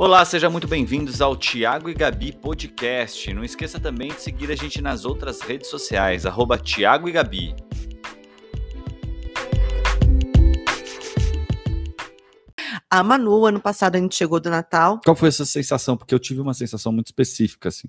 Olá, sejam muito bem-vindos ao Tiago e Gabi Podcast. Não esqueça também de seguir a gente nas outras redes sociais, arroba Tiago e Gabi. A Manu, ano passado a gente chegou do Natal. Qual foi essa sensação? Porque eu tive uma sensação muito específica, assim.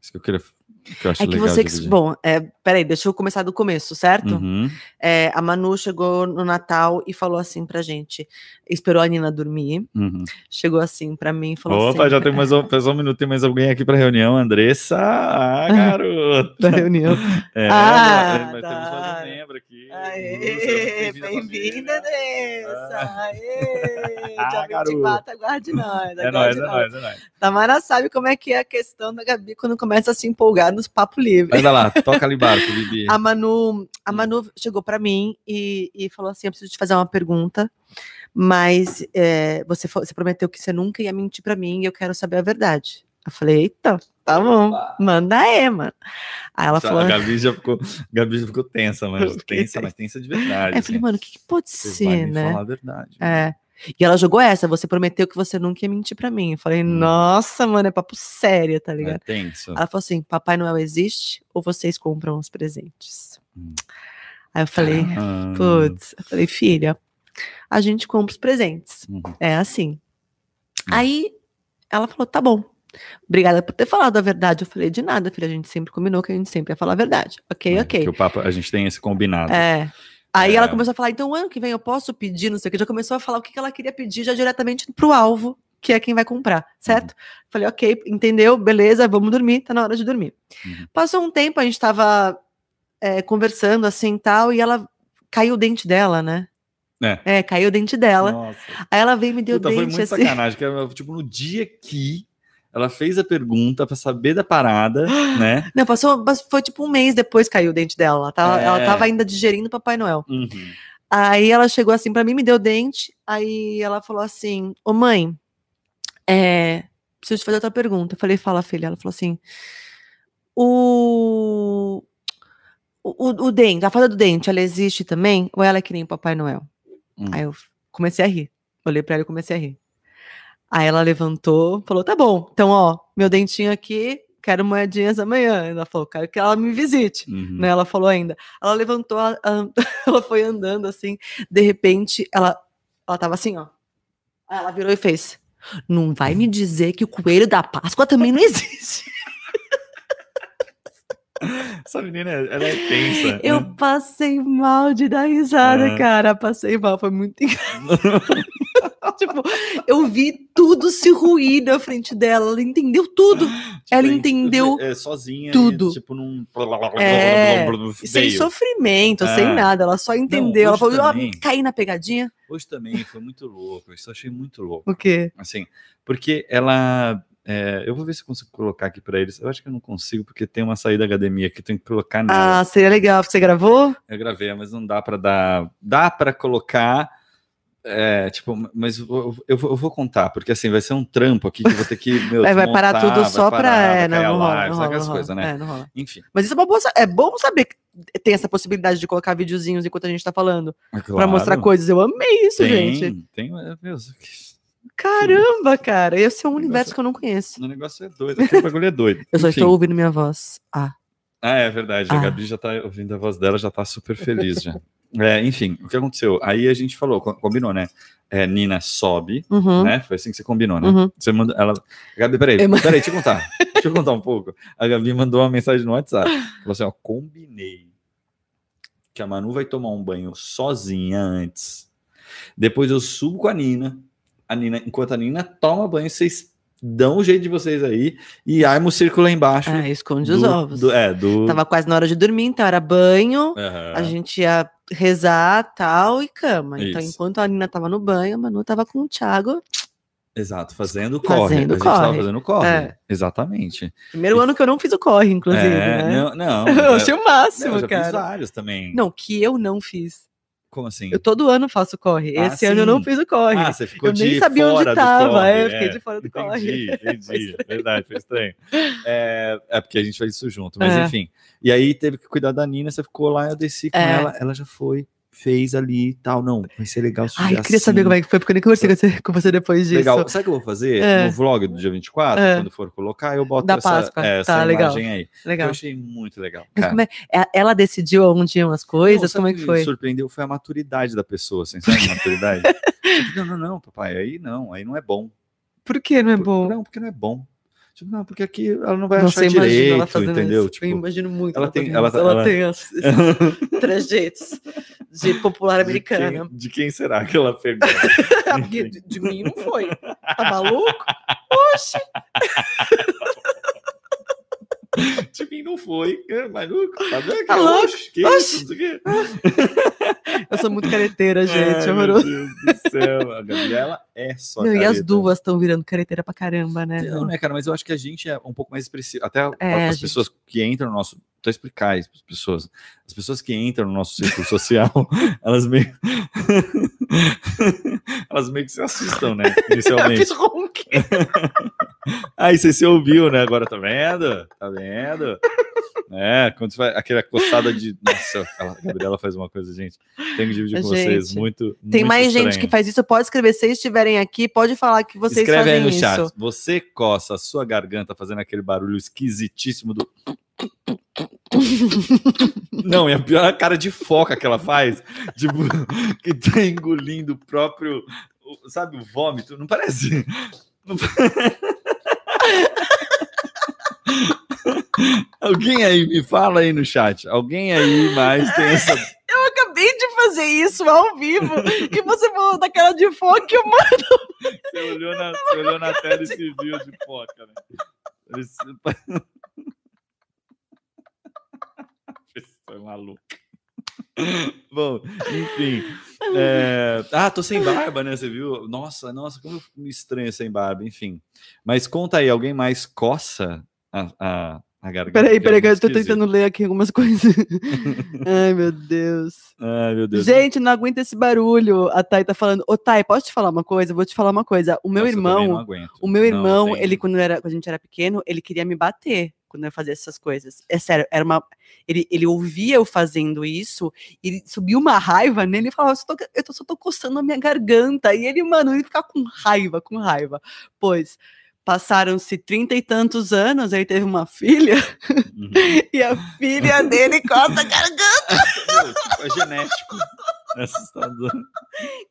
Isso que eu queria que é que você. dividir. Bom, é, peraí, deixa eu começar do começo, certo? Uhum. É, a Manu chegou no Natal e falou assim pra gente. Esperou a Nina dormir. Uhum. Chegou assim pra mim e falou Opa, assim. já tem mais um, só um minuto, tem mais alguém aqui para reunião, Andressa. Ah, garoto. Da reunião. É, Ah, mas tá. temos membro aqui. Aê, Bem-vinda. Andressa! Aê! Ah, Dia garoto. 24, aguarde nós. É nóis, é nóis, é nóis. Tamara sabe como é que é a questão da Gabi quando começa a se empolgar nos papos livres. Anda lá, toca ali barco, Bibi. A Manu, a Manu chegou pra mim e, e falou assim: Eu preciso te fazer uma pergunta, mas é, você, você prometeu que você nunca ia mentir pra mim e eu quero saber a verdade. Eu falei: Eita, tá bom, manda aí, mano. Aí ela falou: A Gabi já ficou, Gabi já ficou tensa, mas tensa, mas tensa de verdade. Aí eu falei: assim. Mano, o que, que pode Você vai ser, me né? falar a verdade. É. E ela jogou essa: Você prometeu que você nunca ia mentir pra mim. Eu falei: Hum. Nossa, mano, é papo sério, tá É ligado? tenso. Ela falou assim: Papai Noel existe ou vocês compram os presentes? Hum. Aí eu falei. Ah, Putz, eu falei, filha, a gente compra os presentes. uhum. É assim. Hum. Aí ela falou, tá bom. Obrigada por ter falado a verdade. Eu falei, de nada, filha. A gente sempre combinou que a gente sempre ia falar a verdade. Ok, É, ok. O papo, a gente tem esse combinado. É. Aí É. ela começou a falar, então ano que vem eu posso pedir, não sei o que. Já começou a falar o que ela queria pedir já diretamente pro alvo, que é quem vai comprar, certo? Falei, ok, entendeu, beleza, vamos dormir, tá na hora de dormir. Uhum. Passou um tempo, a gente tava é, conversando assim tal, e ela caiu o dente dela, né? É. É, caiu o dente dela. Nossa. Aí ela veio e me deu Puta, foi dente muito assim. sacanagem. Que era, tipo, no dia que ela fez a pergunta pra saber da parada, né? Não, passou, foi tipo um mês depois que caiu o dente dela. Ela tava, É. ela tava ainda digerindo o Papai Noel. Uhum. Aí ela chegou assim pra mim, me deu dente. Aí ela falou assim: Ô mãe, é, preciso te fazer outra pergunta. Eu falei: Fala, filha. Ela falou assim: O. O, o, o dente, a fada do dente, ela existe também? Ou ela é que nem o Papai Noel? Hum. Aí eu comecei a rir. Olhei pra ela e comecei a rir. Aí ela levantou, falou: tá bom, então, ó, meu dentinho aqui, quero moedinhas amanhã. Ela falou: quero que ela me visite. Uhum. Né, ela falou ainda. Ela levantou, a- a- ela foi andando assim, de repente, ela, ela tava assim, ó. Aí ela virou e fez: Não vai me dizer que o coelho da Páscoa também não existe. Essa menina, ela é tensa. Eu passei mal de dar risada, É. cara. Passei mal, foi muito engraçado. tipo, eu vi tudo se ruir na frente dela. Ela entendeu tudo. ela Tipo, entendeu é, sozinha, e, tudo. tipo, num. É, Sem sofrimento, É. sem nada. Ela só entendeu. ela hoje falou, ó, também. caí na pegadinha. Hoje também foi muito louco. Isso eu achei muito louco. O quê? Assim, porque ela. é, eu vou ver se eu consigo colocar aqui pra eles. Eu acho que eu não consigo, porque tem uma saída HDMI aqui, tem que colocar nela. Ah, seria legal. Você gravou? Eu gravei, mas não dá pra dar. Dá pra colocar. É, tipo, mas eu, vou- eu eu vou contar, porque assim, vai ser um trampo aqui que eu vou ter que. Meu, Vai, vai parar desmontar, tudo só parar, É, não, cair a não rola, não rola, coisas, rola. né? É, não rola. Enfim. Mas isso é, uma boa, é bom saber que tem essa possibilidade de colocar videozinhos enquanto a gente tá falando. Pra mostrar Claro. coisas. Eu amei isso, tem, gente. Tem, é, meu, Caramba, cara. Esse é um universo que eu não conheço. o negócio é doido, aquele bagulho é doido. Eu só Enfim. estou ouvindo minha voz. Ah. Ah, é verdade. A Ah. Gabi já tá ouvindo a voz dela, já tá super feliz já. É, enfim, o que aconteceu? Aí a gente falou, co- combinou, né? É, Nina sobe, Uhum. né? Foi assim que você combinou, né? Uhum. Você mandou. Ela. Gabi, peraí, Eu peraí, deixa eu contar. deixa eu contar um pouco. A Gabi mandou uma mensagem no WhatsApp. Falou assim: ó, combinei que a Manu vai tomar um banho sozinha antes. Depois eu subo com a Nina. A Nina, enquanto a Nina toma banho, vocês dão o jeito de vocês aí e arma o círculo lá embaixo. É, esconde os do- ovos. do- é, do. Tava quase na hora de dormir, então era banho. Aham. A gente ia rezar, tal, e cama. Então, Isso. enquanto a Nina tava no banho, a Manu tava com o Thiago. Exato, fazendo corre. Fazendo a gente tava corre. fazendo corre. É. Exatamente. Primeiro ano que eu não fiz o corre, inclusive, é, né? Não, não. eu é- achei o não, máximo, eu já fiz cara. vários também. Não, que eu não fiz. Como assim? Eu todo ano faço corre. Ah, Esse ano eu não sim. fiz o corre. Ah, você ficou eu de nem sabia onde fora do tava, corre, é, fiquei de fora do corre. Entendi, Foi entendi. estranho. Verdade, foi estranho. É, é porque a gente fez isso junto, mas É. enfim. E aí teve que cuidar da Nina, você ficou lá, eu desci com É. ela, ela já foi fez ali e tal. Não, vai ser legal. se Ai, eu queria saber assim. como é que foi, porque eu nem conversei com você, com você depois disso. Legal. Sabe o que eu vou fazer? É. No vlog do dia 24, É. quando for colocar, eu boto Da essa, Páscoa. é, essa Tá, legal. imagem aí. Legal. Eu achei muito legal. Como é, é- ela decidiu onde iam as coisas? Não, como é o que foi? Me surpreendeu foi a maturidade da pessoa, assim, sabe? a Maturidade. Não, não, não, papai, aí não, aí não é bom. Por que não é Por- bom? Não, porque não é bom. Tipo, não, porque aqui ela não vai Nossa, achar direito, ela fazendo entendeu? isso. Tipo, eu imagino muito. ela ela tem- ela tá- ela ela- tem as- esses trejeitos de popular de americana. quem, de quem será que ela pegou? Porque de, de mim não foi. Tá maluco? Oxe! de mim não foi. É, maluco, tá vendo? Tá louco? Que isso? Eu sou muito careteira, gente. Horroroso. Meu Deus do céu. A Gabriela é só Não, e as duas estão virando careteira pra caramba, né? Não, né, cara? Mas eu acho que a gente é um pouco mais expressivo. Até É, as gente- pessoas que entram no nosso. Tô explicar isso para as pessoas. As pessoas que entram no nosso círculo social, elas meio. elas meio que se assustam, né? Inicialmente. Aí você se ouviu, né? Agora tá vendo? Tá vendo? É, quando você faz aquela coçada de. Nossa, a Gabriela faz uma coisa, gente. Tenho que dividir com vocês. Gente, Muito. Tem muito mais gente estranho. que faz isso. Pode escrever. Se vocês estiverem aqui, pode falar que vocês Escreve aí fazem no isso. chat. Você coça a sua garganta fazendo aquele barulho esquisitíssimo do. Não, e a pior é cara de foca que ela faz, tipo, que tá engolindo o próprio, sabe, o vômito. Não parece? Não Alguém aí me fala aí no chat. Alguém aí mais tem essa. Eu acabei de fazer isso ao vivo. e você falou daquela de foque, eu Você olhou na, você olhou na tela e se viu de foca, né? Pessoa maluca. Bom, enfim. é, Ah, tô sem barba, né? Você viu? Nossa, nossa, como eu me estranho sem barba, enfim. Mas conta aí, alguém mais coça a, a, a garganta? Peraí, peraí, que eu tô esquisito. tentando ler aqui algumas coisas. Ai, meu Deus. Ai, meu Deus. Gente, não aguenta esse barulho. A Thay tá falando. Ô, Thay, posso te falar uma coisa? Vou te falar uma coisa. O meu Nossa, não irmão, o meu Não, irmão, tem- ele, quando, era, quando a gente era pequeno, ele queria me bater quando eu fazia essas coisas. É sério, era uma. Ele, ele ouvia eu fazendo isso, e subiu uma raiva nele e falava: "Eu só tô- eu só tô coçando a minha garganta. E ele, mano, ele ficava com raiva, com raiva. Pois. Passaram-se trinta e tantos anos, aí teve uma filha, Uhum. e a filha dele coça a garganta. Tipo, é genético. História do-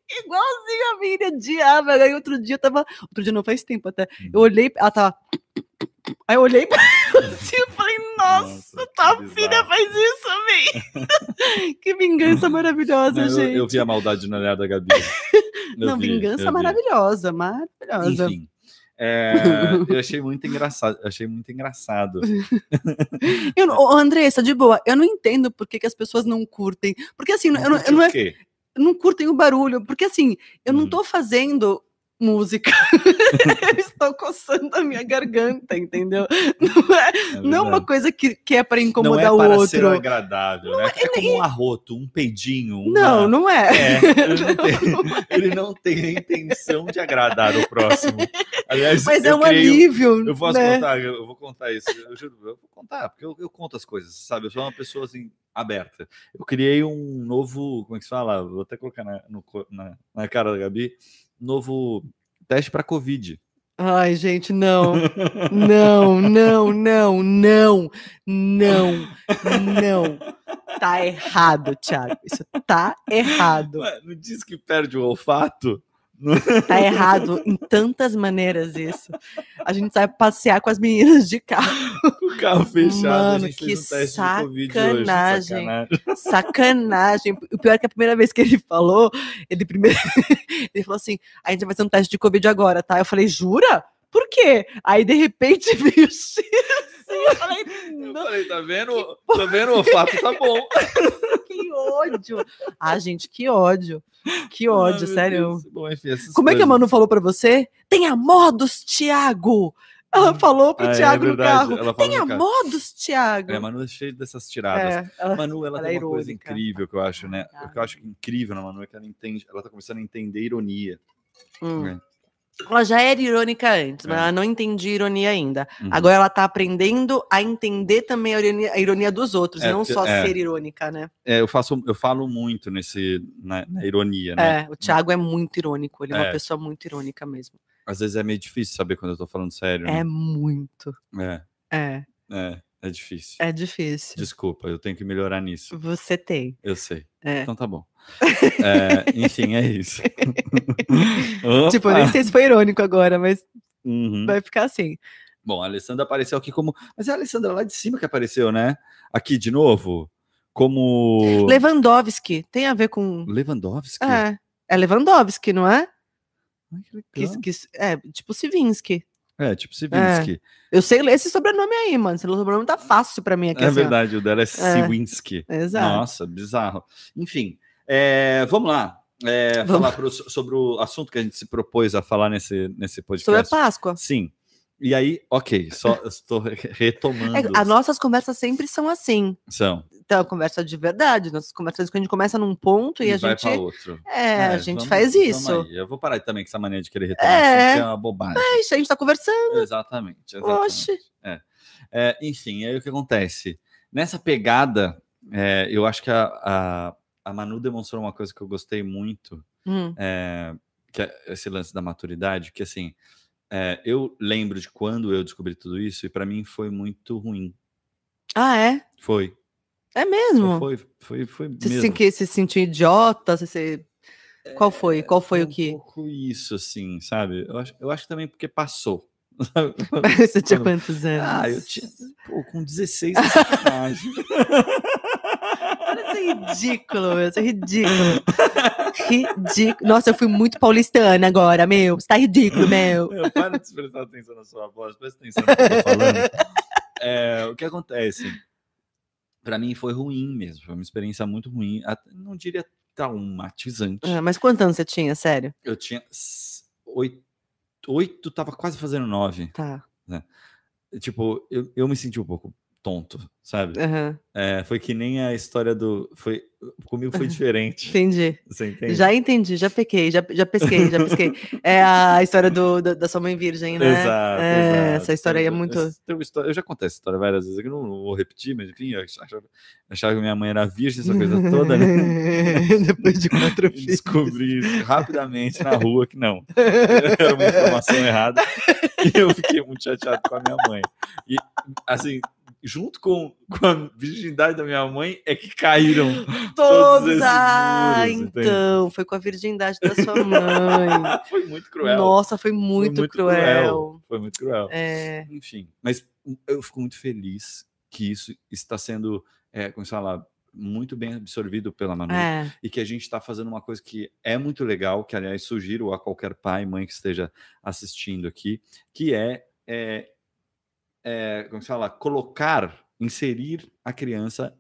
Igualzinho a minha odiava. Aí outro dia eu tava. Outro dia não faz tempo até. Eu Uhum. olhei, ela tava. Aí eu olhei pra assim, eu falei, nossa, Nossa, tua filha faz isso, amém. que vingança maravilhosa, Não, eu, gente. eu vi a maldade no olhar da Gabi. Eu não, vi, vingança eu vi. maravilhosa, maravilhosa. Enfim. é, eu achei muito engraçado. eu Achei muito engraçado. Eu, não- ô, Andressa, de boa, eu não entendo por que, que as pessoas não curtem. Porque assim, eu não, eu não, é- não curtem o barulho. Porque assim, eu não Hum. tô fazendo música. eu estou coçando a minha garganta, entendeu? Não é, É não é uma coisa que, que é para Não incomodar é o para ser outro. agradável, né? É como um arroto, um peidinho. uma- Não, não é. É, ele não, tem, ele não tem a intenção de agradar o próximo. Aliás, Mas é um criei um- alívio. Eu posso né? contar, eu, eu vou contar isso. Eu, juro, eu vou contar, porque eu, eu conto as coisas, sabe? Eu sou uma pessoa assim, aberta. Eu criei um novo, como é que se fala? Vou até colocar na, no na, na cara da Gabi, novo teste para Covid. Ai, gente, não. Não, não, não, não, não, não. Tá errado, Thiago. Isso tá errado. Ué, não diz que perde o olfato? Tá errado em tantas maneiras isso. A gente sai passear com as meninas de carro. O carro fechado, Mano, que um Covid hoje. sacanagem. Sacanagem. Sacanagem. O pior é que a primeira vez que ele falou, ele primeiro ele falou assim: a gente vai fazer um teste de Covid agora, tá? Eu falei, jura? Por quê? Aí de repente veio o assim. Eu falei, Eu falei, tá vendo? Tá vendo? O olfato tá bom. que ódio. Ah, gente, que ódio. Que ódio, sério. Bom, enfim, Como é que a coisas. Manu falou pra você? Tenha modos, Thiago. Ela falou pro Ah, é Thiago no carro. ela Tenha no modos, Thiago. É, a Manu é cheia dessas tiradas. É, ela- A Manu, ela, ela tem é uma coisa irônica. incrível que eu acho, né? Ah. O que eu acho incrível na Manu é que ela entende, ela tá começando a entender ironia. Hum. né? Ela já era irônica antes, mas É. ela não entendia ironia ainda. Uhum. Agora ela tá aprendendo a entender também a ironia, a ironia dos outros, É, e não só é. ser irônica, né? É, eu faço, eu falo muito nesse na, na ironia, né? É, o Thiago é muito irônico, ele é, uma É. pessoa muito irônica mesmo. Às vezes é meio difícil saber quando eu tô falando sério. É né? muito. É, É, é, é difícil. é difícil. Desculpa, eu tenho que melhorar nisso. Você tem. Eu sei. É. Então tá bom. É, enfim, é isso. Tipo, eu nem sei se foi irônico agora, mas Uhum. vai ficar assim. Bom, a Alessandra apareceu aqui como. Mas é a Alessandra lá de cima que apareceu, né? Aqui de novo. Como. Lewandowski tem a ver com. Lewandowski? É, é Lewandowski, não é? Ai, que Que, legal. que- é, tipo Sivinsky. É, tipo Sivinsky. Eu sei ler esse sobrenome aí, mano. Esse sobrenome tá fácil pra mim aqui. É, assim, ó. verdade, o dela é Siwinsky. Exato. Nossa, bizarro. Enfim, é, vamos lá. É, Vamos. Falar pro- sobre o assunto que a gente se propôs a falar nesse, nesse podcast. Sobre a Páscoa. Sim. E aí, ok, só estou re- retomando. É, as nossas conversas sempre são assim. São. Então, conversa de verdade. Nossas conversas que a gente começa num ponto e, a vai gente. para outro. É, a É, gente vamos- faz isso. Eu vou parar também com essa mania de querer retomar É. é uma bobagem. É isso, a gente tá conversando. Exatamente. exatamente. Oxe. É, enfim, aí o que acontece? Nessa pegada, é, eu acho que a, a, a Manu demonstrou uma coisa que eu gostei muito, Hum, é, que é esse lance da maturidade, que assim, é, eu lembro de quando eu descobri tudo isso, e para mim foi muito ruim. Ah, é? Foi. É mesmo? Foi, foi, foi Você mesmo. que, se sentiu idiota? Você, se- Qual foi? Qual foi o um que? pouco isso, assim, sabe? Eu acho, eu acho também porque passou. Você tinha quantos anos? Ah, eu tinha, pô, com 16 de sacanagem. É ridículo, meu. Isso é ridículo. ridículo. Nossa, eu fui muito paulistana agora, meu. Você tá ridículo, meu. Meu, para de prestar atenção na sua voz, presta atenção no que eu tô falando. É, o que acontece? Pra mim foi ruim mesmo, foi uma experiência muito ruim, não diria traumatizante. Ah, mas quantos anos você tinha, sério? Eu tinha oito, oito, tava quase fazendo nove. Tá. Tipo, eu, eu me senti um pouco tonto, sabe? aham, É, foi que nem a história do. Foi, comigo foi diferente. Entendi. Você entende? Já entendi, já pequei, já, já pesquei, já pesquei. É a história do, da, da sua mãe virgem, né? Exato, É, exato. Essa história aí é Eu- muito. história- eu já contei essa história várias vezes aqui, não, não vou repetir, mas enfim, eu achava, achava que minha mãe era virgem, essa coisa toda, né? Depois de quatro filhos. descobri isso rapidamente na rua que não. Era uma informação errada. E eu fiquei muito chateado com a minha mãe. E, assim, junto com, com a virgindade da minha mãe, é que caíram todos esses Ah, muros, entende? então, foi com a virgindade da sua mãe. Foi muito cruel. Nossa, foi Foi muito, cruel. Foi muito cruel. É, Enfim, mas eu fico muito feliz que isso está sendo, é, como se fala, muito bem absorvido pela Manu é, e que a gente está fazendo uma coisa que é muito legal, que aliás sugiro a qualquer pai, mãe que esteja assistindo aqui, que é, é, é como se fala, colocar, inserir a criança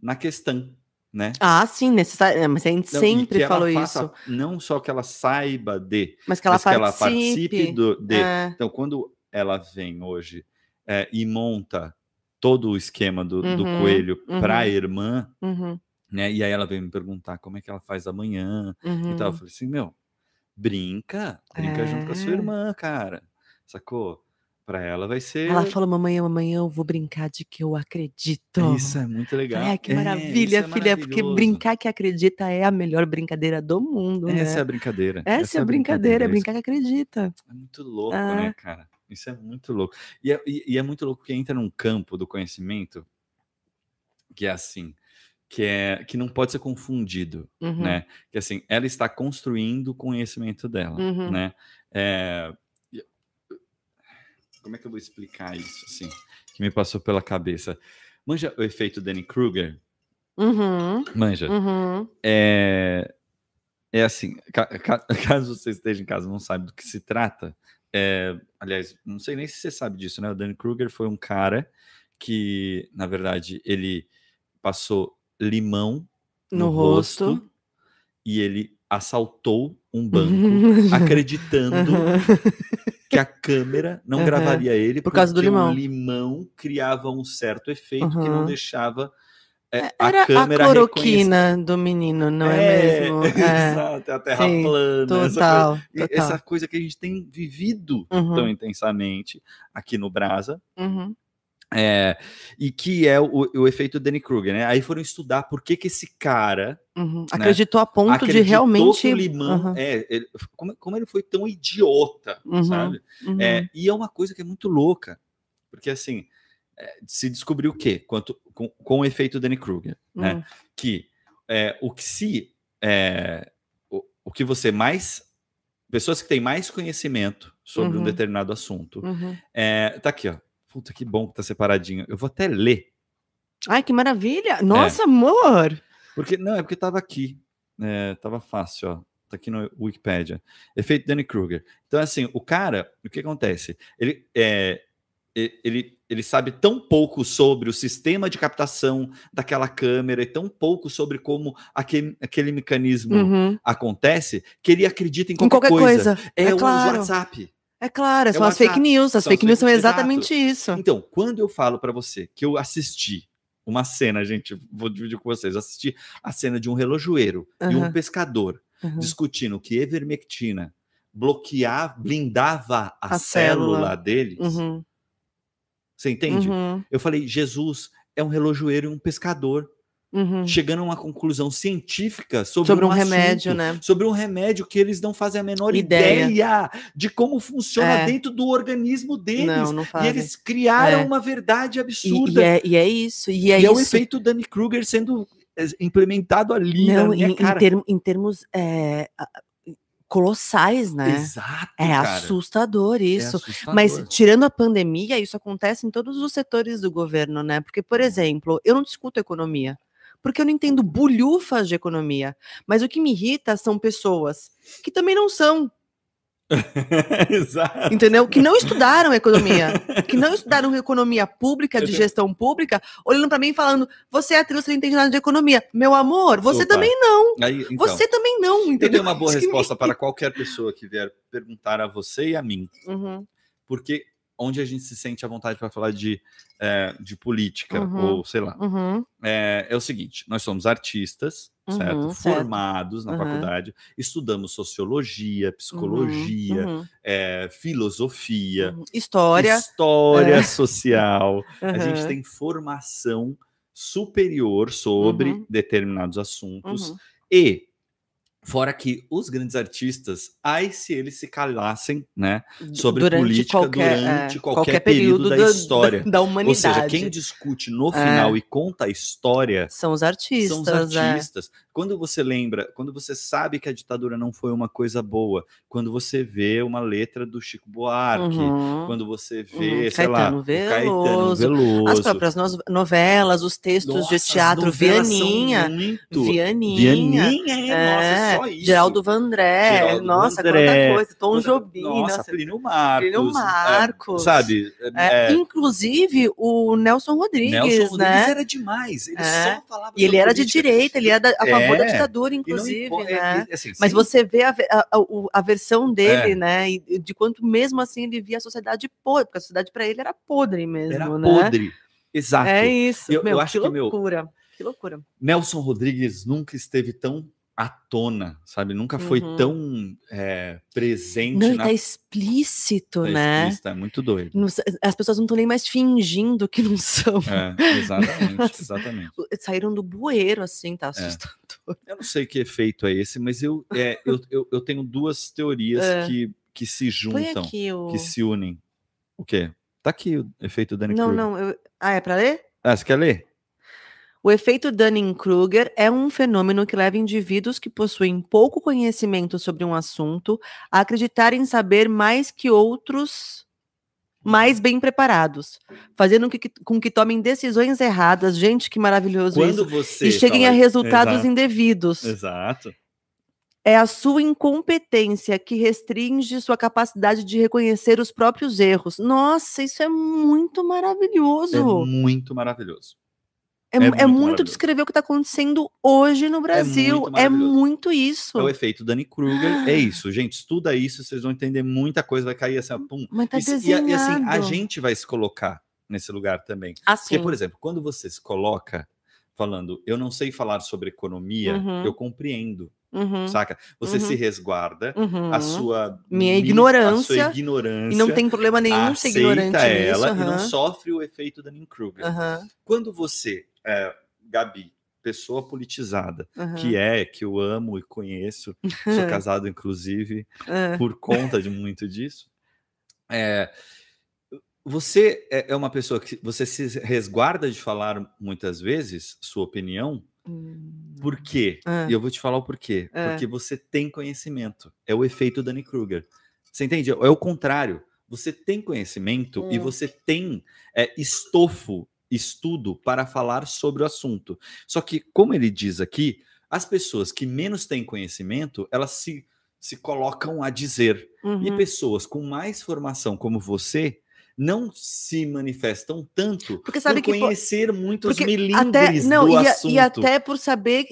na questão, né? Ah, sim, necessário. Mas a gente Não, sempre falou faça isso. Não só que ela saiba de, Mas que ela mas que ela participe. participe do, de. É, Então, quando ela vem hoje é, e monta todo o esquema do, do Uhum, coelho para a uhum. irmã, uhum, né? E aí ela veio me perguntar como é que ela faz amanhã uhum. e tal. Eu falei assim, meu, brinca, brinca junto com a sua É. irmã, cara. Sacou? Para ela vai ser. Ela falou, mamãe, amanhã eu vou brincar de que eu acredito. Isso é muito legal. Ai, que É, maravilha, é filha, porque brincar que acredita é a melhor brincadeira do mundo, Essa é né? a brincadeira. Essa é a brincadeira, é isso brincar que acredita. É muito louco, Ah. né, cara? Isso é muito louco. E é, e- é muito louco que entra num campo do conhecimento que é assim, que é que não pode ser confundido, Uhum, né? Que assim, ela está construindo o conhecimento dela, Uhum. né? É, como é que eu vou explicar isso, assim? Que me passou pela cabeça. Manja o efeito Danny Kruger? Uhum, Manja. uhum. É, é assim, ca- ca- caso você esteja em casa e não sabe do que se trata, é, aliás, não sei nem se você sabe disso, né? O Dan Kruger foi um cara que, na verdade, ele passou limão no, No rosto, rosto. e ele assaltou um banco, Uhum. acreditando que a câmera não Aham. gravaria ele Por causa do limão. o limão criava um certo efeito que não deixava é, Era a câmera a cloroquina do menino, não é, mesmo? É, Exato, é a terra sim, plana. essa coisa. total, total. Essa coisa que a gente tem vivido Uhum. tão intensamente aqui no Brasa. Uhum. É, e que é o, o efeito Danny Kruger, né? Aí foram estudar por que, que esse cara Uhum. Acreditou a ponto de acreditou realmente. que o limão Uhum. é, ele- como, como ele foi tão idiota, Uhum, sabe? uhum. É, e é uma coisa que é muito louca, porque assim é, se descobriu o quê? Quanto, com, com o efeito Danny Kruger, né? Uhum. Que é, o que se é, o, o que você mais pessoas que têm mais conhecimento sobre um Uhum. determinado assunto, Uhum. é, tá aqui, ó. Puta que bom que tá separadinho. Eu vou até ler Ai, que É. maravilha! Nossa, amor! Porque não, é porque tava aqui. É, tava fácil, ó. Tá aqui no Wikipedia. Efeito Danny Kruger. Então, assim, o cara, o que acontece? Ele, é, ele, ele sabe tão pouco sobre o sistema de captação daquela câmera e tão pouco sobre como aquele, aquele mecanismo Uhum. acontece que ele acredita em Em qualquer, qualquer coisa. coisa. É, É o claro. WhatsApp. É claro, É são as fake news. As São fake news são exatamente isso. Então, quando eu falo pra você que eu assisti uma cena, gente, vou dividir com vocês, assisti a cena de um relojoeiro e um pescador Uhum. discutindo que ivermectina bloqueava, blindava a, A célula, célula. deles. Uhum. Você entende? Uhum. Eu falei, Jesus é um relojoeiro e um pescador, Uhum. chegando a uma conclusão científica sobre, Sobre um assunto, remédio, né? Sobre um remédio que eles não fazem a menor Ideia. ideia, de como funciona É. dentro do organismo deles. Não, não e eles criaram É. uma verdade E, absurda. e é, e é isso. E é E é o isso. efeito Danny Kruger sendo é, implementado ali na Não, minha em, em cara. termo- em termos é, colossais, né? Exato, É cara. assustador É isso. assustador. Mas tirando a pandemia, isso acontece em todos os setores do governo, né? Porque, por exemplo, eu não discuto economia, porque eu não entendo bulhufas de economia. Mas o que me irrita são pessoas que também não são, Exato. entendeu? Que não estudaram economia, que não estudaram economia pública, de gestão pública, olhando para mim e falando: você é atriz, você não entende nada de economia. Meu amor, você Opa. também não. Aí, então, Você também não, eu entendeu? tenho uma boa me resposta para qualquer pessoa que vier perguntar a você e a mim. Uhum, Porque onde a gente se sente à vontade para falar de, é, de política, Uhum. ou sei lá, uhum, é, é o seguinte: nós somos artistas, Uhum, certo? certo. Formados na Uhum. faculdade, estudamos sociologia, psicologia, uhum, é, filosofia. História. história É. social. A gente tem formação superior sobre determinados assuntos. E, fora que os grandes artistas, ai se eles se calassem, né? sobre política durante qualquer período da história. Da, Ou humanidade. seja, quem discute no final e conta a história São os artistas. são os é. artistas. Quando você lembra, quando você sabe que a ditadura não foi uma coisa boa, quando você vê uma letra do Chico Buarque, Uhum. quando você Uhum. vê, sei lá, Caetano o Caetano Veloso, Veloso. As próprias no- novelas, os textos Nossa, de teatro, Vianinha. Vianinha. Vianinha, é, nossa, é só isso. Geraldo Vandré. Geraldo nossa, Vandré, quanta coisa. Tom Jobim. Nossa, nossa. Plínio Marcos. Plínio é, Marcos. sabe? É, é, Inclusive o Nelson Rodrigues, Nelson Rodrigues né? era demais. Ele É. só falava E ele era de política. direita, ele era da- a favor da É. ditadura, inclusive, impo- é, né? é, assim, Mas sim, você vê a, a- a- versão dele, É. né? E de quanto mesmo assim ele via a sociedade podre, porque a sociedade para ele era podre mesmo, era né? podre. Exato. É isso. Eu- eu meu, acho que que, meu, loucura. Que loucura. Nelson Rodrigues nunca esteve tão à tona, sabe? Nunca foi Uhum. tão é, presente Não, na tá explícito, tá né? explícita, É muito doido. Não as pessoas não estão nem mais fingindo que não são. É, exatamente, exatamente. Saíram do bueiro, assim, É. tá assustador. Eu não sei que efeito é esse, mas eu, é, eu, eu, eu tenho duas teorias É. que, que se juntam, o. que se unem. O quê? Tá aqui o efeito Danny Não, Kruger. não. eu- Ah, é pra ler? Ah, você quer ler? O efeito Dunning-Kruger é um fenômeno que leva indivíduos que possuem pouco conhecimento sobre um assunto a acreditarem saber mais que outros mais bem preparados, fazendo com que, com que tomem decisões erradas. Gente, que maravilhoso Quando isso. você E cheguem a fala- resultados Exato, indevidos. Exato. É a sua incompetência que restringe sua capacidade de reconhecer os próprios erros. Nossa, isso é muito maravilhoso. É muito maravilhoso. É, É mu- é muito muito, descrever o que está acontecendo hoje no Brasil. muito É muito isso. É o efeito Danny Kruger. É isso, gente. Estuda isso, vocês vão entender muita coisa, vai cair assim, pum. Mas tá E e, e assim, a gente vai se colocar nesse lugar também. Assim. Porque, por exemplo, quando você se coloca falando, eu não sei falar sobre economia, Uhum. eu compreendo, Uhum, saca? Você Uhum. se resguarda uhum. a sua Minha mi- ignorância, a sua ignorância E não tem problema nenhum ser ignorante ela nisso. e não sofre o efeito da Kruger. Quando você, é, Gabi, pessoa politizada, aham, que é, que eu amo e conheço, sou casado inclusive ah, por conta de muito disso, é, você é é uma pessoa que você se resguarda de falar muitas vezes sua opinião, hum, por quê? ah, E eu vou te falar o porquê. É. Porque você tem conhecimento. É o efeito Danny Kruger. Você entende? É o contrário. Você tem conhecimento e Hum. você tem é, estofo, estudo para falar sobre o assunto. Só que, como ele diz aqui, as pessoas que menos têm conhecimento, elas se, se colocam a dizer. E uhum. pessoas com mais formação como você não se manifestam tanto Porque sabe por que conhecer muitos milímetros até não do e, assunto. e até por saber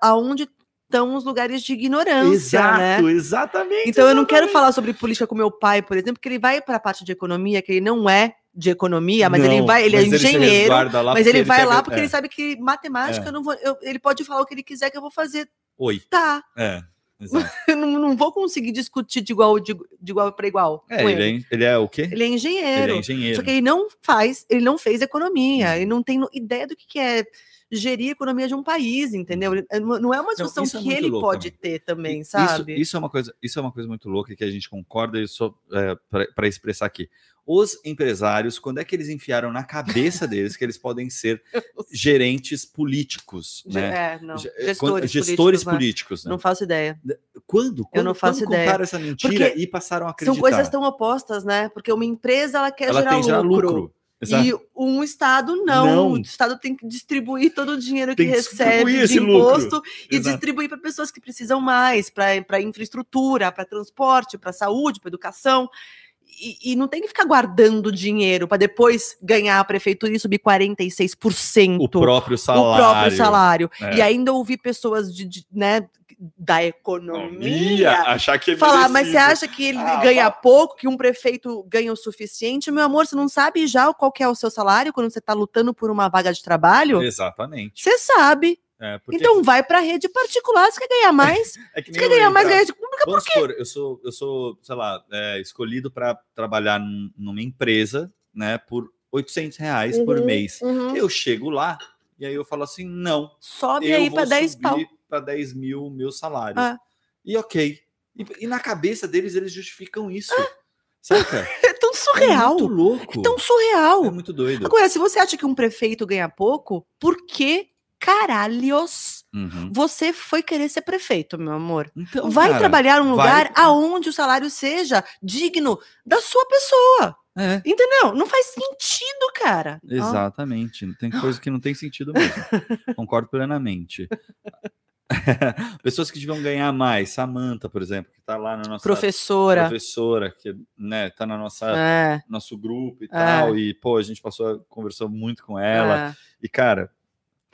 aonde estão os lugares de ignorância, né? Exato, exatamente. Então eu não quero falar sobre política com meu pai, por exemplo, que ele vai para a parte de economia, que ele não é de economia, mas ele Não, vai, ele é engenheiro, mas ele vai lá porque é. ele sabe que matemática É. eu não vou, eu- ele pode falar o que ele quiser que eu vou fazer, Oi. tá? É. Eu não, não vou conseguir discutir de igual de, de igual para igual. É, com ele, é, ele é o quê? Ele é engenheiro. Ele é engenheiro. Só que ele não faz, ele não fez economia, ele não tem ideia do que que é gerir a economia de um país, entendeu? Ele- Não é uma discussão isso é que ele louco, pode ter também, sabe? Isso, é uma coisa, isso é uma coisa muito louca que a gente concorda e só é, para expressar aqui. Os empresários, quando é que eles enfiaram na cabeça deles que eles podem ser gerentes políticos, né? É, não. Ge- quando- Gestores, gestores políticos, né? políticos, né? Não faço ideia. Quando? Quando, não faço quando ideia. contaram essa mentira Porque e passaram a acreditar? São coisas tão opostas, né? Porque uma empresa ela quer Ela gerar, que gerar lucro, lucro. Exato. E um Estado não. Não. O Estado tem que distribuir todo o dinheiro que que recebe de lucro. imposto e Exato. distribuir para pessoas que precisam mais, para infraestrutura, para transporte, para saúde, para educação. E, e não tem que ficar guardando dinheiro para depois ganhar a prefeitura e subir 46%. O próprio salário. o próprio salário. É. E ainda ouvir pessoas de, de, né, da economia Ia achar que é falar, mas você acha que ele Ah, ganha vá. pouco, que um prefeito ganha o suficiente? Meu amor, você não sabe já qual que é o seu salário quando você está lutando por uma vaga de trabalho? Exatamente. Você sabe. É, porque Então vai para rede particular, você quer ganhar mais? é que Você quer eu ganhar mais, entrar- ganhar de pública? Vamos supor, eu sou, eu sou, sei lá, é, escolhido para trabalhar num- numa empresa, né, por 800 reais por Uhum, mês. uhum. Eu chego lá e aí eu falo assim, não, Sobe eu aí vou para 10 pau. Para 10 mil meu salário. Ah. E ok. E, e na cabeça deles eles justificam isso, saca? É tão surreal. É muito louco. É tão surreal. É muito doido. Agora, se você acha que um prefeito ganha pouco, por que caralhos Uhum. você foi querer ser prefeito, meu amor? Então, vai cara, trabalhar num vai- lugar aonde o salário seja digno da sua pessoa. É, Entendeu? Não faz sentido, cara. Ah, exatamente. Tem coisa que não tem sentido mesmo. Concordo plenamente. Pessoas que deviam ganhar mais, Samantha, por exemplo, que está lá na nossa professora. professora, que né, tá na nossa É, nosso grupo e tal, e pô, a gente passou, conversou muito com ela, é. e cara,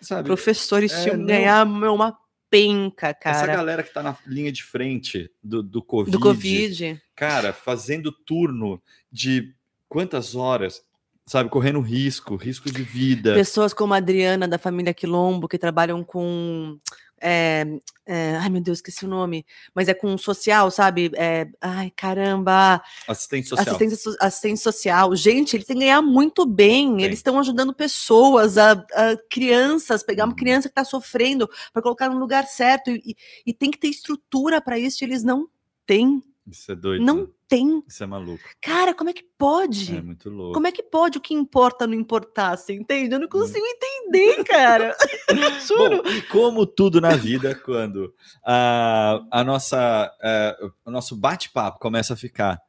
sabe, Professores é, tinham ganhar meu, uma penca, essa cara. galera que tá na linha de frente do, do COVID, Do Covid. cara, fazendo turno de quantas horas, sabe, correndo risco, risco de vida. Pessoas como a Adriana, da família Quilombo, que trabalham com. É, é, ai, meu Deus, esqueci o nome. Mas é com social, sabe? É, ai, caramba. Assistente social. Assistência, so- assistente social. Gente, eles têm que ganhar muito bem. Tem. Eles estão ajudando pessoas, a, a crianças, pegar uma Uhum. criança que está sofrendo para colocar no lugar certo. E, e tem que ter estrutura para isso. e Eles não têm. Isso é doido. Não né? Tem. Isso é maluco. Cara, como é que pode? É muito louco. Como é que pode o que importa não importar? Você entende? Eu não consigo entender, cara. Juro. Bom, e como tudo na vida, quando a, a nossa, é, o nosso bate-papo começa a ficar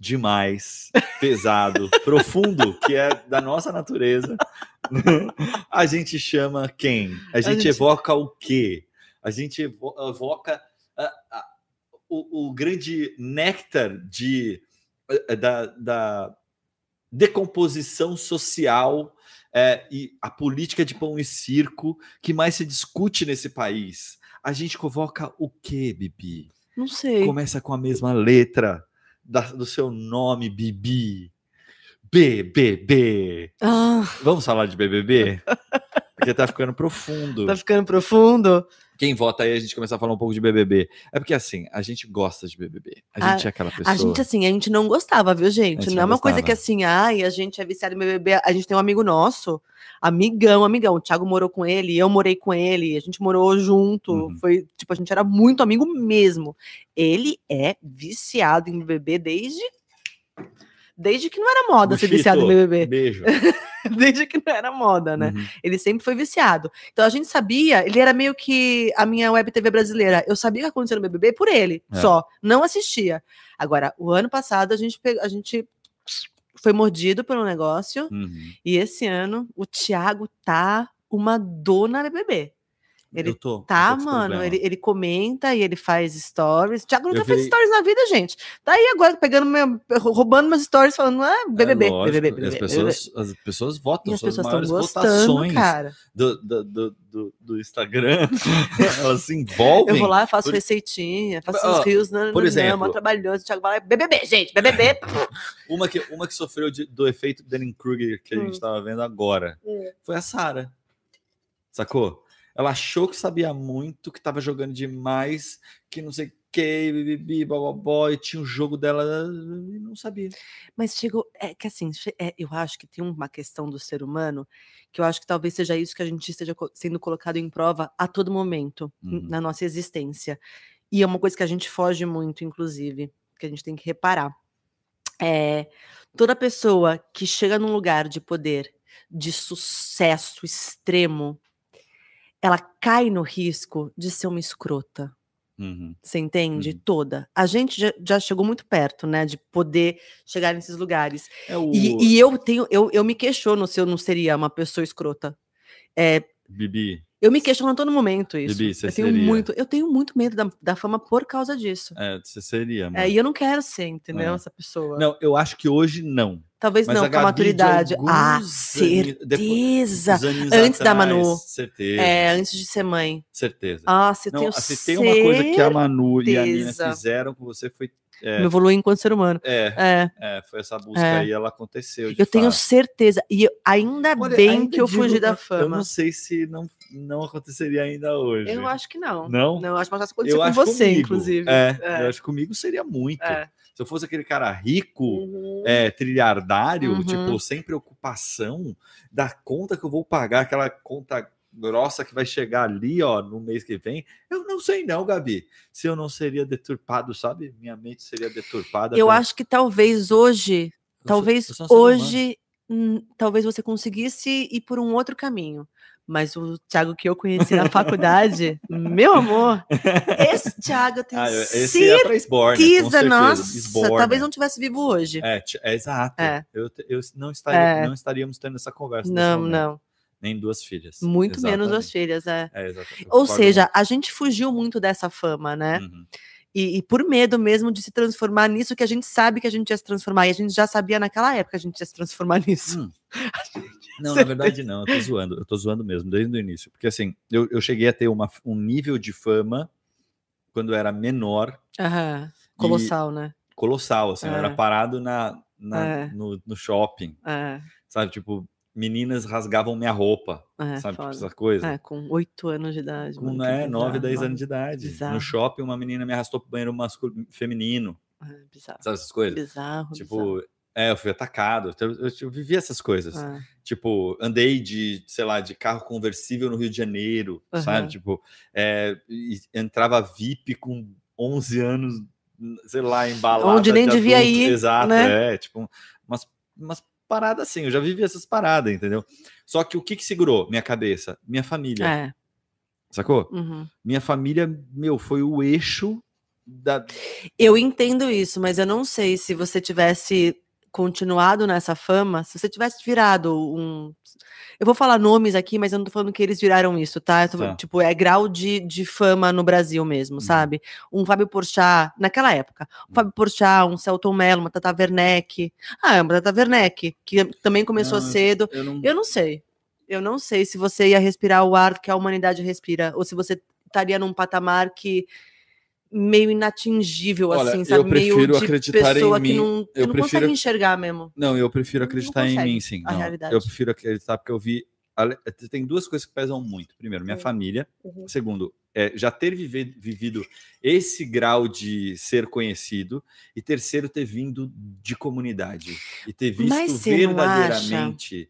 demais, pesado, profundo, que é da nossa natureza, a gente chama quem? A gente, gente- evoca o quê? A gente evo- evoca a- a- o, o grande néctar de, eh, da, da decomposição social é, e a política de pão e circo que mais se discute nesse país. A gente convoca o quê, Bibi? Não sei. Começa com a mesma letra da- do seu nome, Bibi. BBB. Ah, Vamos falar de BBB? Porque tá ficando profundo. Tá ficando profundo. Quem vota aí, a gente começar a falar um pouco de BBB. É porque assim, a gente gosta de BBB. A gente é aquela pessoa. A gente, assim, a gente não gostava, viu, gente? gente não é uma coisa que assim, ai, a gente é viciado em BBB. A gente tem um amigo nosso, amigão, amigão. O Thiago morou com ele, eu morei com ele, a gente morou junto. Uhum. Foi, tipo, a gente era muito amigo mesmo. Ele é viciado em BBB desde. Desde que não era moda ser Buchito, viciado em BBB. Beijo. Desde que não era moda, né? Uhum. Ele sempre foi viciado. Então a gente sabia, ele era meio que a minha web TV brasileira. Eu sabia o que acontecia no BBB por ele, É. só. Não assistia. Agora, o ano passado a gente, pegou, a gente foi mordido pelo negócio. Uhum. E esse ano o Thiago tá uma dona BBB. Ele eu tô, eu Tá, tô mano, ele, ele comenta e ele faz stories. Thiago nunca fez stories na vida, gente. Tá aí agora pegando meu, roubando meus stories, falando, ah, BBB, É lógico, BBB, e as BBB. pessoas, as pessoas votam, E as pessoas estão gostando, votações cara. do, do, do, do, Instagram. Elas se envolvem. Eu vou lá, faço por- receitinha, faço Ó, uns rios, não, por não, exemplo- não, trabalhoso. O Thiago vai lá, BBB, gente, BBB. Uma que, uma que sofreu de- do efeito Dunning-Kruger que a gente Hum. estava vendo agora Hum. foi a Sara. Sacou? Ela achou que sabia muito, que estava jogando demais, que não sei o que, bibibi, bababó, e tinha o jogo dela e não sabia. Mas chegou, é que assim, é, eu acho que tem uma questão do ser humano que eu acho que talvez seja isso que a gente esteja sendo colocado em prova a todo momento Uhum. na nossa existência. E é uma coisa que a gente foge muito, inclusive, que a gente tem que reparar. É, toda pessoa que chega num lugar de poder, de sucesso extremo, ela cai no risco de ser uma escrota. Uhum. Você entende? Uhum. Toda. A gente já, já chegou muito perto, né? De poder chegar nesses lugares. É o E, e eu tenho, eu, eu me questiono se eu não seria uma pessoa escrota. É, Bibi. eu me questiono a todo momento isso. Bibi, você eu tenho seria. muito, eu tenho muito medo da, da fama por causa disso. É, você seria, mano. É, e eu não quero ser, entendeu? É. Essa pessoa. Não, eu acho que hoje não. Talvez Mas não, com a maturidade. Ah, depois- certeza. Aninhos Antes da atrás, Manu. Certeza. É, antes de ser mãe. Certeza. Tenho se tem uma coisa que a Manu e a Nina fizeram com você foi. É, Me evoluir enquanto ser humano. é, É, é, foi essa busca É. aí, ela aconteceu. eu tenho fato. certeza. E eu- ainda Olha, bem ainda que eu digo, fugi da eu- Eu fama. não sei se não, não aconteceria ainda hoje. Eu acho que não. Não? Não, eu acho mais fácil acontecer Eu com você, comigo. inclusive. É, É. eu acho que comigo seria muito. Se eu fosse aquele cara rico, Uhum. é, trilhardário, Uhum. tipo, sem preocupação da conta que eu vou pagar, aquela conta grossa que vai chegar ali, ó, no mês que vem. Eu não sei não, Gabi. Se eu não seria deturpado, sabe? Minha mente seria deturpada. Eu pela- acho que talvez hoje, Eu sou- talvez sou humano. hoje, hum, talvez você conseguisse ir por um outro caminho. Mas o Thiago que eu conheci na faculdade, meu amor, esse Thiago eu tenho Ah, esse é pra Sborne, com certeza, certeza. nossa, Sborne. talvez não tivesse vivo hoje. É, é exato. É. Eu, eu não, estaria, É. não estaríamos tendo essa conversa. não, não, Nem duas filhas. muito menos duas Exatamente. filhas, é. É, exatamente. Ou seja, a gente fugiu muito dessa fama, né? muito. Uhum. E, e por medo mesmo de se transformar nisso que a gente sabe que a gente ia se transformar. E a gente já sabia naquela época que a gente ia se transformar nisso. Hum. Não, na verdade não, eu tô zoando, eu tô zoando mesmo, desde o início. Porque assim, eu, eu cheguei a ter uma, um nível de fama quando eu era menor, Aham. Colossal, né? colossal, assim, eu era É. parado na, na- É. no, no shopping, É, sabe? Tipo, meninas rasgavam minha roupa, é, sabe? Tipo, essa coisa. É, com oito anos de idade. Com mano, que né, 9, bizarro, 10 mano. anos de idade. Bizarro. No shopping, uma menina me arrastou pro banheiro masculino, feminino, É, bizarro. sabe essas coisas? Bizarro. Tipo, é, eu fui atacado. Eu, eu, eu vivi essas coisas. bizarro. É. Tipo, andei de, sei lá, de carro conversível no Rio de Janeiro, Aham. sabe? Tipo, é, entrava VIP com 11 anos, sei lá, embalado. Onde nem devia ir, Exato, né? é. Tipo, umas, umas paradas assim. Eu já vivi essas paradas, entendeu? Só que o que, que segurou minha cabeça? Minha família, É. sacou? uhum. Minha família, meu, foi o eixo da. Eu entendo isso, mas eu não sei se você tivesse continuado nessa fama, se você tivesse virado um. Eu vou falar nomes aqui, mas eu não tô falando que eles viraram isso, tá? Tô Tá. Tipo, é grau de, de fama no Brasil mesmo, Uhum. sabe? Um Fábio Porchat, naquela época. Um Fábio Porchat, um Celton Mello, uma Tata Werneck. Ah, uma Tata Werneck, que também começou Não, cedo. Eu não. Eu não sei. Eu não sei se você ia respirar o ar que a humanidade respira, ou se você estaria num patamar que meio inatingível, Olha, assim, eu sabe? Meio prefiro de acreditar em pessoa que mim. não, que Eu não prefiro- consegue enxergar mesmo. Não, eu prefiro acreditar em mim, sim. a Não, realidade. Eu prefiro acreditar porque eu vi tem duas coisas que pesam muito. Primeiro, minha Hum. família. Uhum. Segundo, é, já ter vive- vivido esse grau de ser conhecido. E terceiro, ter vindo de comunidade. E ter visto verdadeiramente.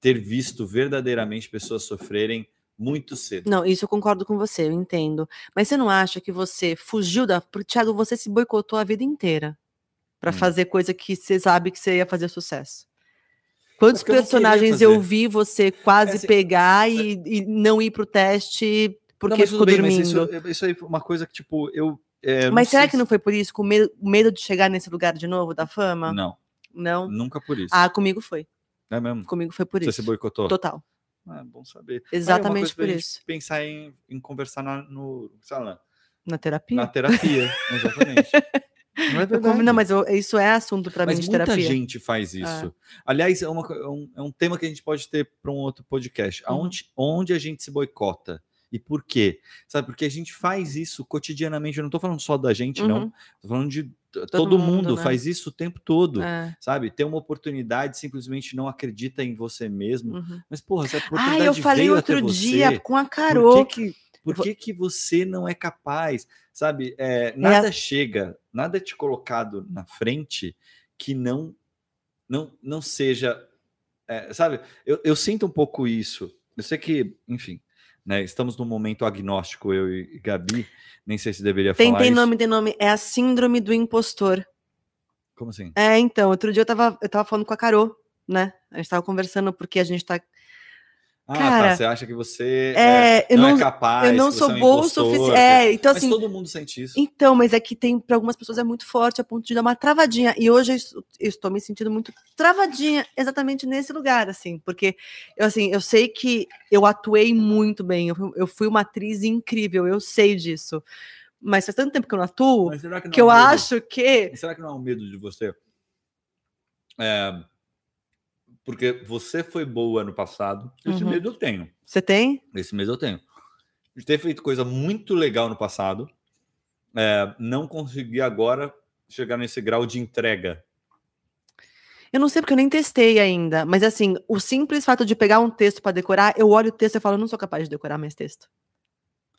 Ter visto verdadeiramente pessoas sofrerem muito cedo. Não, isso eu concordo com você, eu entendo. Mas você não acha que você fugiu da. Porque, Thiago, você se boicotou a vida inteira pra Hum. fazer coisa que você sabe que você ia fazer sucesso. Quantos Porque não queria personagens eu vi você quase É assim, pegar e, e não ir pro teste Não, porque mas ficou bem, dormindo? isso, isso aí foi uma coisa que, tipo, eu. é, Mas será sei que não foi por isso? Com medo, medo de chegar nesse lugar de novo, da fama? Não, Não? nunca por isso. Ah, comigo foi. é mesmo? Comigo foi por Você isso. se boicotou? Total. Ah, bom saber. Exatamente por isso. Pensar em, em conversar na, no, sei lá, Na terapia? na terapia. exatamente. Não é como- não, mas eu- isso é assunto pra Mas mim de muita terapia. gente faz isso. Aliás, é, uma é um, é um tema que a gente pode ter para um outro podcast. Uhum. Aonde, onde a gente se boicota? E por quê? Sabe, porque a gente faz isso cotidianamente. Eu não estou falando só da gente, não. Uhum. Tô falando de t- todo, mundo, mundo, né? faz isso o tempo todo. É, Sabe? Ter uma oportunidade, simplesmente não acredita em você mesmo. uhum. Mas, porra, essa oportunidade Ah, eu falei outro você. dia com a Carol. Por que, que, por que, que você não é capaz? Sabe, é, nada chega, nada é te colocado na frente que não não, não seja. é, sabe, eu, eu sinto um pouco isso. Eu sei que, enfim, né, estamos num momento agnóstico, eu e Gabi. Nem sei se deveria Tem, falar tem isso. nome, tem nome. É a síndrome do impostor. Como assim? É, então, outro dia eu tava, eu tava falando com a Carol, né? A gente tava conversando porque a gente tá. Ah, Cara, tá. Você acha que você É, eu não, não, é capaz, eu não sou é um boa o suficiente. É, então Mas assim. todo mundo sente isso. Então, mas é que tem para algumas pessoas é muito forte a ponto de dar uma travadinha. E hoje eu es- eu estou me sentindo muito travadinha exatamente nesse lugar, assim, porque eu assim, eu sei que eu atuei muito bem, eu, fui- eu fui uma atriz incrível, eu sei disso. Mas faz tanto tempo que eu não atuo que não que é eu medo? acho que Será que não é um medo de você? É, porque você foi boa ano passado. Esse Uhum. medo eu tenho. você tem? Esse medo eu tenho. De ter feito coisa muito legal no passado, é, não conseguir agora chegar nesse grau de entrega. Eu não sei porque eu nem testei ainda, mas assim, o simples fato de pegar um texto para decorar, eu olho o texto e falo, eu não sou capaz de decorar mais texto.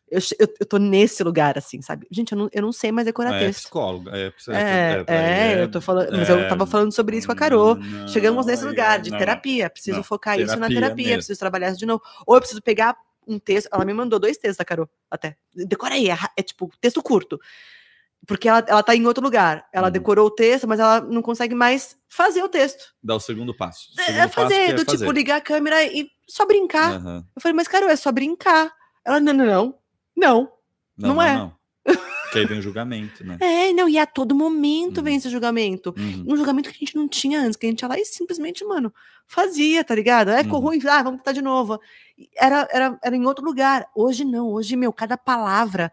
Eu, eu, eu tô nesse lugar, assim, sabe? Gente, eu não, eu não sei mais decorar é texto. psicólogo. É, precisa- É, pra- é, eu tô falando, mas eu tava falando sobre isso com a Carol. não, Chegamos nesse lugar de não. terapia, preciso não, focar isso na terapia terapia, mesmo. preciso trabalhar isso de novo. Ou eu preciso pegar um texto, ela me mandou dois textos da Carol, até. Decora aí, é, é tipo texto curto. Porque ela, ela tá em outro lugar. Ela Uhum. decorou o texto, mas ela não consegue mais fazer o texto. Dá o segundo passo. O É, segundo é passo fazer, é do tipo, fazer. ligar a câmera e só brincar. Aham. Eu falei, mas Carol, é só brincar. Ela, não, não, não. Não. Não, Não é. não. Porque aí vem o julgamento, né? É, não, e a todo momento Uhum. vem esse julgamento. Uhum. um julgamento que a gente não tinha antes, que a gente ia lá e simplesmente, mano, fazia, tá ligado? É, ficou Uhum. ruim, ah, vamos tentar de novo. Era, era, era em outro lugar. Hoje não, hoje, meu, cada palavra,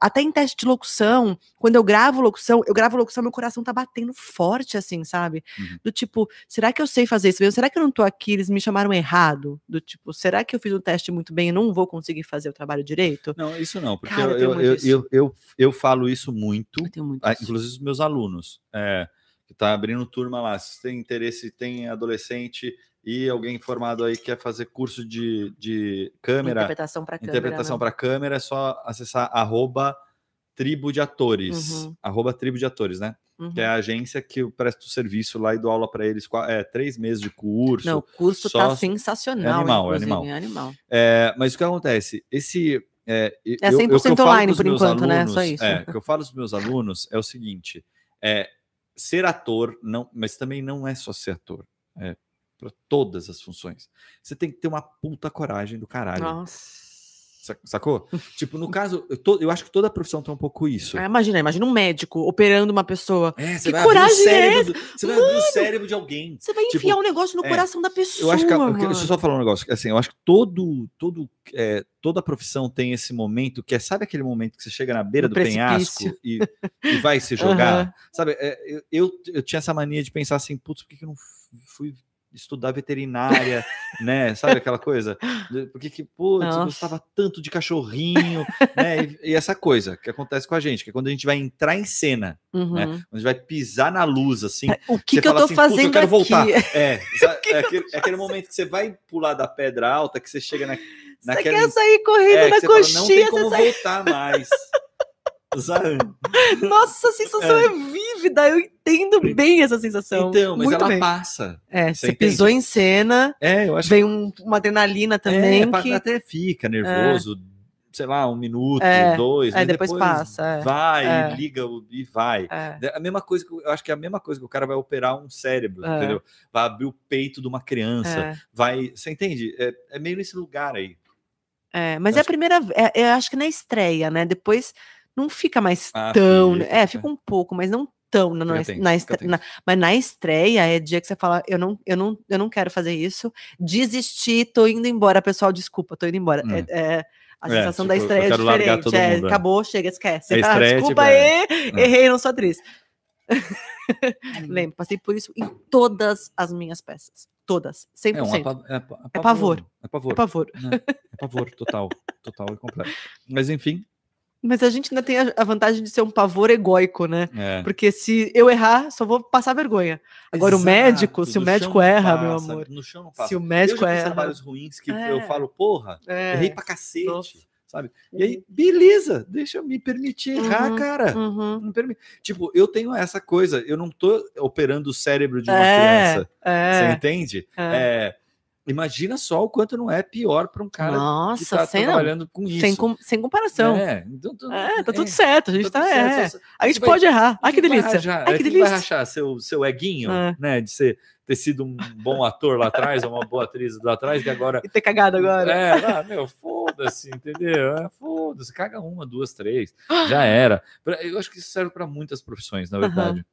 até em teste de locução, quando eu gravo locução, eu gravo locução, meu coração tá batendo forte, assim, sabe? Uhum. Do tipo, será que eu sei fazer isso mesmo? Será que eu não tô aqui, eles me chamaram errado? Do tipo, será que eu fiz um teste muito bem e não vou conseguir fazer o trabalho direito? Não, isso não, porque Cara, eu eu, eu, eu, eu, eu, falo isso muito, muito ah, inclusive os meus alunos, é, que tá abrindo turma lá, se tem interesse, tem adolescente e alguém formado aí que quer fazer curso de, de câmera, Interpretação pra câmera. interpretação né? para câmera, é só acessar arroba tribo de atores, Uhum. arroba tribo de atores, né? Uhum. Que é a agência que eu presto serviço lá e dou aula para eles, é, três meses de curso, Não, o curso só- tá sensacional. é animal, é animal. É animal. É, mas o que acontece? Esse. É, eu- É eu- 100% o que eu falo online por enquanto, né? Só alunos- isso. É, o que eu falo para os meus alunos é o seguinte: é, ser ator, não, mas também não é só ser ator. É para todas as funções. Você tem que ter uma puta coragem do caralho. Nossa. Sa- Sacou? tipo, no caso, eu, to- eu acho que toda profissão tem um pouco isso. Ah, imagina, imagina um médico operando uma pessoa. É, você Que vai abrir coragem é cérebro do- Você vai abrir o cérebro de alguém. Você vai Tipo, enfiar um negócio no é, coração da pessoa. Eu acho que, a- mano. deixa eu só falar um negócio. Assim, eu acho que todo, todo, é, toda profissão tem esse momento que é, sabe aquele momento que você chega na beira No do penhasco e, e vai se jogar? Aham. Sabe, é, eu, eu, eu tinha essa mania de pensar assim, putz, por que, que eu não fui estudar veterinária, né? Sabe aquela coisa? Por que putz, eu Nossa. gostava tanto de cachorrinho, né? E, e essa coisa que acontece com a gente, que é quando a gente vai entrar em cena, Uhum. né? Quando a gente vai pisar na luz, assim, O que, você que eu tô assim, "Putz, fazendo eu quero aqui? voltar. É, que é aquele, é aquele momento que você vai pular da pedra alta, que você chega na, Você naquela. quer sair correndo é, na você fala, não tem coxinha, como você sai... voltar mais. Sabe? Nossa, a sensação é. vívida, eu entendo bem essa sensação. Então, mas Muito ela bem. passa. É, Você você pisou em cena, É, eu acho vem um- uma adrenalina também é, que até fica nervoso, sei lá, um minuto, É, dois, aí mas depois passa, é. vai, É. liga e vai. é, A mesma coisa que eu acho que é a mesma coisa que o cara vai operar um cérebro, É. entendeu? Vai abrir o peito de uma criança, é, vai, você entende? É, é meio nesse lugar aí. é. Mas é a primeira, é, eu acho que na estreia, né? Depois não fica mais Ah, tão, fica, é, fica. fica um pouco, mas não tão na, na, na fica estre- na- mas na estreia é dia que você fala, eu não, eu não, eu não quero fazer isso, desisti, tô indo embora, pessoal, desculpa, tô indo embora. Hum. É, é, a É, sensação da tipo, eu estreia é diferente. é, mundo, é. acabou, chega, esquece. Ah, desculpa tipo, é. aí, É. errei, não sou atriz. Lembro, passei por isso em todas as minhas peças. Todas, 100%. É, um apa- é, É pavor. É pavor. É pavor. né? É pavor, total. Total e completo. Mas enfim. Mas a gente ainda tem a, vantagem de ser um pavor egóico, né? É. Porque se eu errar, só vou passar vergonha. Agora, o médico, Exato, se o médico erra, meu passa, amor. No chão não passa. Se o eu médico já fiz erra. trabalhos ruins que É. eu falo, porra, É. errei pra cacete. Nossa. Sabe? E aí, beleza, deixa eu me permitir errar, Uhum, cara. Uhum. Não permi- Tipo, eu tenho essa coisa, eu não tô operando o cérebro de uma É, criança. Você é, entende? é. É, imagina só o quanto não é pior para um cara que Nossa, tá sem, não, trabalhando com isso. sem, com- sem comparação. É, É, então, tu- tá tudo é, certo. A gente tá tá. tudo certo, é. só- só- A gente vai- pode errar. Ai, que Quem vai delícia. Ai, É, que vai delícia. rachar seu, seu eguinho, É. né? De ser, ter sido um bom ator lá atrás, ou uma boa atriz lá atrás, que agora. E ter cagado agora. É, ah, meu, foda-se, entendeu? É, foda-se, caga uma, duas, três, já era. Eu acho que isso serve para muitas profissões, na verdade.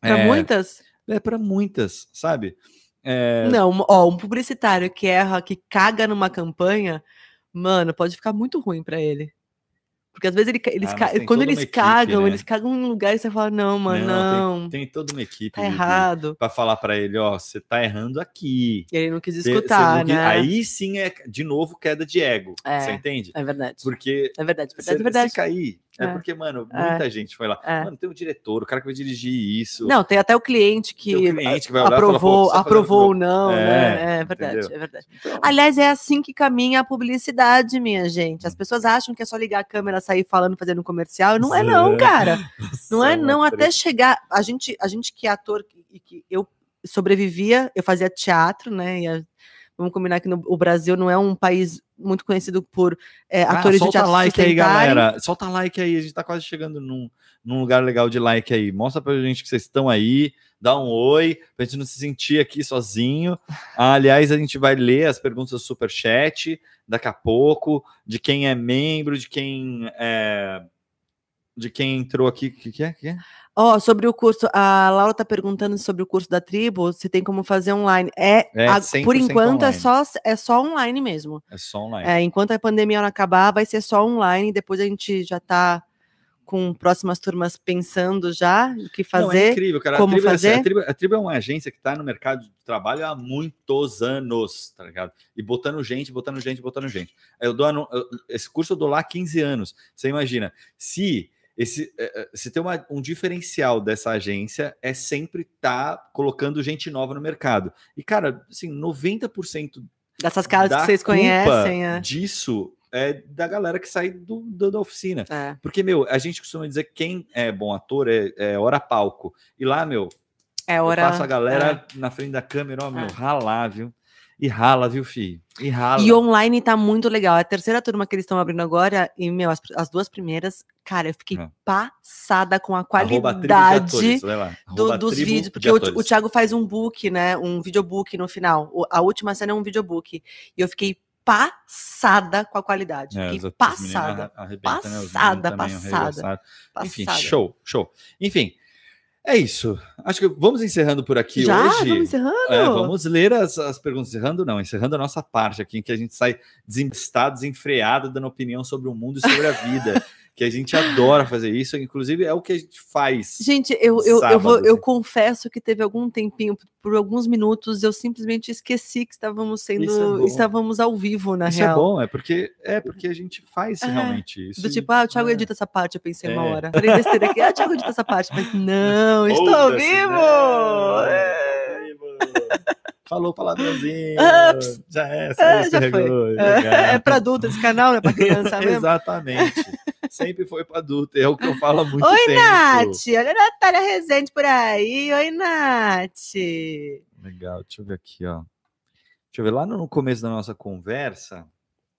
Pra é, muitas? É para muitas, sabe? É, Não, ó, um publicitário que erra, que caga numa campanha, mano, pode ficar muito ruim pra ele. Porque às vezes ele, eles Ah, tem quando eles equipe, cagam, né? eles cagam em um lugar e você fala, não, mano, Não, não, tem toda uma equipe tá errado. pra falar para ele, ó, você tá errando aqui. E ele não quis Cê- cê escutar, não né? Aí sim é, de novo, queda de ego. É. Você entende? É verdade. Porque É verdade, se, verdade, verdade. se cair, é. É. porque, mano, É. muita gente foi lá. É. Mano, tem um diretor, o cara que vai dirigir isso. Não, tem até o cliente que, um cliente que e falar, aprovou, aprovou ou não, É, né? É verdade, entendeu? é verdade. Então, Aliás, é assim que caminha a publicidade, minha gente. As pessoas acham que é só ligar a câmera, sair falando, fazendo um comercial. Não é não, cara. Não é não, até chegar. A gente, a gente que é ator e que eu sobrevivia, eu fazia teatro, né? A- vamos combinar que no, o Brasil não é um país muito conhecido por é, Ah, atores de solta teatro like aí, galera. Solta like aí, a gente tá quase chegando num, num lugar legal de like aí. Mostra pra gente que vocês estão aí, dá um oi, pra gente não se sentir aqui sozinho. Ah, aliás, a gente vai ler as perguntas do Superchat daqui a pouco, de quem é membro, de quem é, de quem entrou aqui. O que, que é? Que é? Ó, sobre o curso, a Laura tá perguntando sobre o curso da tribo, se tem como fazer online. É, É a- 100% por enquanto é online. só é só online mesmo. É só online. É, enquanto a pandemia não acabar, vai ser só online. Depois a gente já tá com próximas turmas pensando já o que Não, é fazer. incrível, cara. como a, tribo, é assim, fazer? a, tribo, a Tribo é uma agência que está no mercado de trabalho há muitos anos, tá ligado? E botando gente, botando gente, botando gente. Eu dou esse curso eu dou lá há 15 anos. Você imagina, se esse eh, eh, se tem uma- um diferencial dessa agência é sempre estar colocando gente nova no mercado. E cara, assim, 90% Dessas caras da que vocês conhecem. É. disso é da galera que sai do, do- da oficina. É. Porque, meu, a gente costuma dizer que quem é bom ator é, é hora palco. E lá, meu, É eu hora. faço a galera na frente da câmera, ó, meu, É. ralar, viu? E rala, viu, filho? E rala. E online tá muito legal. É a terceira turma que eles estão abrindo agora, e, meu, as, as duas primeiras, cara, eu fiquei É. passada com a qualidade atores, do- dos vídeos, de porque o, o Thiago faz um book, né? Um videobook no final. O- a última cena é um videobook. E eu fiquei passada com a qualidade. É, passada. né? Passada, também passada, arregaçaram. Enfim, Passada. show, show. Enfim, é isso. Acho que vamos encerrando por aqui Já? hoje. Vamos encerrando? É, vamos ler as, as perguntas. Encerrando, não, encerrando a nossa parte aqui, em que a gente sai desembestado, desenfreado, dando opinião sobre o mundo e sobre a vida. que a gente adora fazer isso, inclusive é o que a gente faz. Gente, eu, eu, eu, vou, Sábado, eu assim. confesso que teve algum tempinho, por alguns minutos, eu simplesmente esqueci que estávamos Isso é sendo. bom. estávamos ao vivo, na isso real. é bom, é porque é porque a gente faz É, realmente isso. Do tipo, ah, o Thiago é. edita essa parte, eu pensei uma É. hora. Falei besteira aqui, ah, o Thiago edita essa parte, mas não, estou ao vivo! né? É. Vivo. Falou palavrãozinho. Ups. Já é, Ah, já escorregou, foi. legal. É, pra adulto esse canal, não é pra criança mesmo? Exatamente. Sempre foi para adulto. É o que eu falo há muito Oi, tempo. Nath! Olha a Natália Rezende por aí. Oi, Nath! Legal, deixa eu ver aqui, ó. Deixa eu ver, lá no começo da nossa conversa,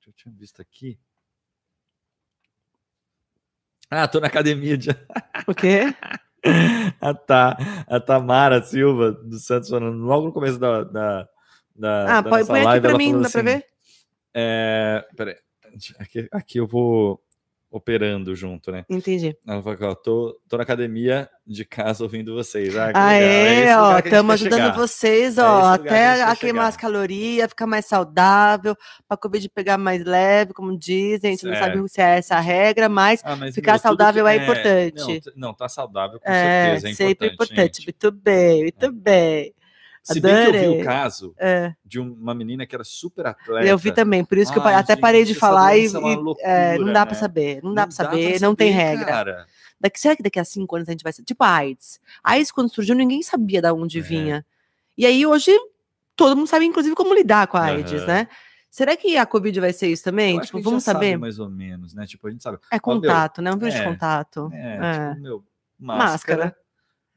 eu tinha visto aqui. Ah, tô na academia de. O quê? a, Ta, a Tamara Silva do Santos falando logo no começo da, da, da, Ah, da põe, nossa põe aqui live, pra mim, dá pra assim, ver? É, peraí, aqui, aqui eu vou operando junto, né? Entendi. Ela falou ó, tô, tô na academia de casa ouvindo vocês. Ah, Ah, é, esse ó, a estamos ajudando chegar. vocês, É ó, a até a quer queimar as calorias, ficar mais saudável, para a Covid pegar mais leve, como dizem, a gente não sabe se é essa a regra, mas Ah, mas, Ficar meu, saudável que- é importante. Não, não, tá saudável com é certeza, é sempre importante. importante. gente. Muito bem, muito bem. Se bem que eu vi o caso É, de uma menina que era super atleta. eu vi também, por isso que eu até parei de gente, falar e, é e, é, não loucura, dá para né? saber, não dá para saber, não tem saber, regra. cara. Daqui, será que daqui a cinco anos a gente vai ser tipo a AIDS? A AIDS, quando surgiu, ninguém sabia de onde É. vinha. E aí, hoje, todo mundo sabe, inclusive, como lidar com a AIDS, Aham. né? Será que a Covid vai ser isso também? Eu Tipo, gente vamos saber? mais ou menos, né? Tipo, a gente sabe. É contato, né? Um vírus de é, contato. É, É. tipo, meu, máscara, Máscara.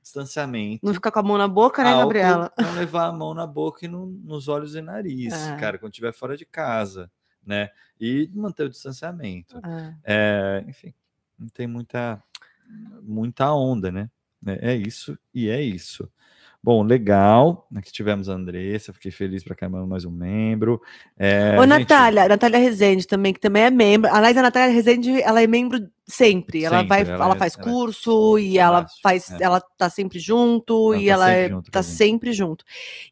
Distanciamento. Não ficar com a mão na boca, né, álcool, Gabriela? Não levar a mão na boca e no- nos olhos e nariz, É. cara, quando estiver fora de casa, né? E manter o distanciamento. É. É, enfim, não tem muita, muita onda, né? É, é isso e é isso. Bom, legal. Aqui tivemos a Andressa, fiquei feliz pra caramba, mais um membro. É, Ô, gente, Natália, Natália Rezende também, que também é membro. Aliás, a Natália Rezende, ela é membro sempre. Ela Sempre, vai, ela ela, é- faz ela é curso e ela faz, é. ela tá sempre junto Ela e tá ela sempre é, junto com tá sempre junto.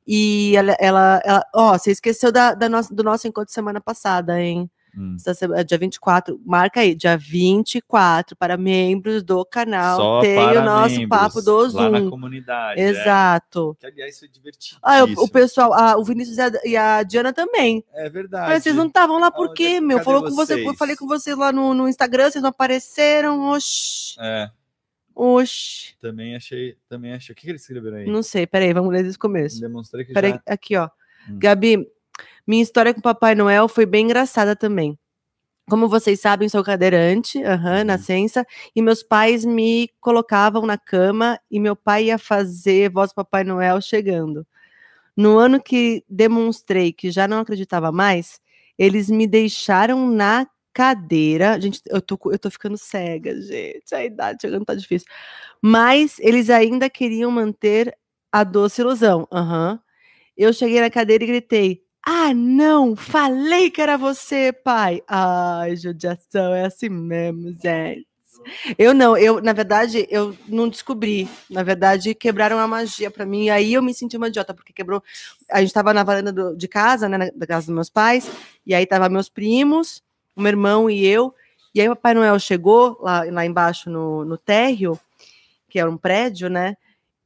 E ela, ela, ela- ó, você esqueceu da, da nossa, do nosso encontro semana passada, hein? Hum, Essa sema- dia 24, marca aí, dia 24, para membros do canal. só tem para o nosso membros, papo do lá na Zoom. comunidade. é. Exato. Que, aliás, foi divertido. Ah, o, o pessoal, ah, o Vinícius e a, e a Diana também. É verdade. Mas vocês não estavam lá por quê, meu? cadê Falou com você, eu falei com vocês lá no, no Instagram, vocês não apareceram. Oxi, É, oxi. também achei, também achei. O que, que eles escreveram aí? Não sei, peraí, vamos ler desde o começo. Demonstrei que Peraí, já... aqui, ó. Hum. Gabi, minha história com Papai Noel foi bem engraçada também. Como vocês sabem, sou cadeirante, Uhum. nascença, e meus pais me colocavam na cama e meu pai ia fazer voz do Papai Noel chegando. No ano que demonstrei que já não acreditava mais, eles me deixaram na cadeira. Gente, eu tô, eu tô ficando cega, gente. A idade chegando tá difícil. Mas eles ainda queriam manter a doce ilusão. Aham. Eu cheguei na cadeira e gritei: Ah, não! Falei que era você, pai! Ai, judiação, é assim mesmo, gente. Eu não, eu, na verdade, eu não descobri. Na verdade, quebraram a magia pra mim. E aí eu me senti uma idiota, porque quebrou. A gente tava na varanda do- de casa, né? Da casa dos meus pais, e aí tava meus primos, o meu irmão e eu. E aí o Papai Noel chegou lá, lá embaixo no, no térreo, que era um prédio, né?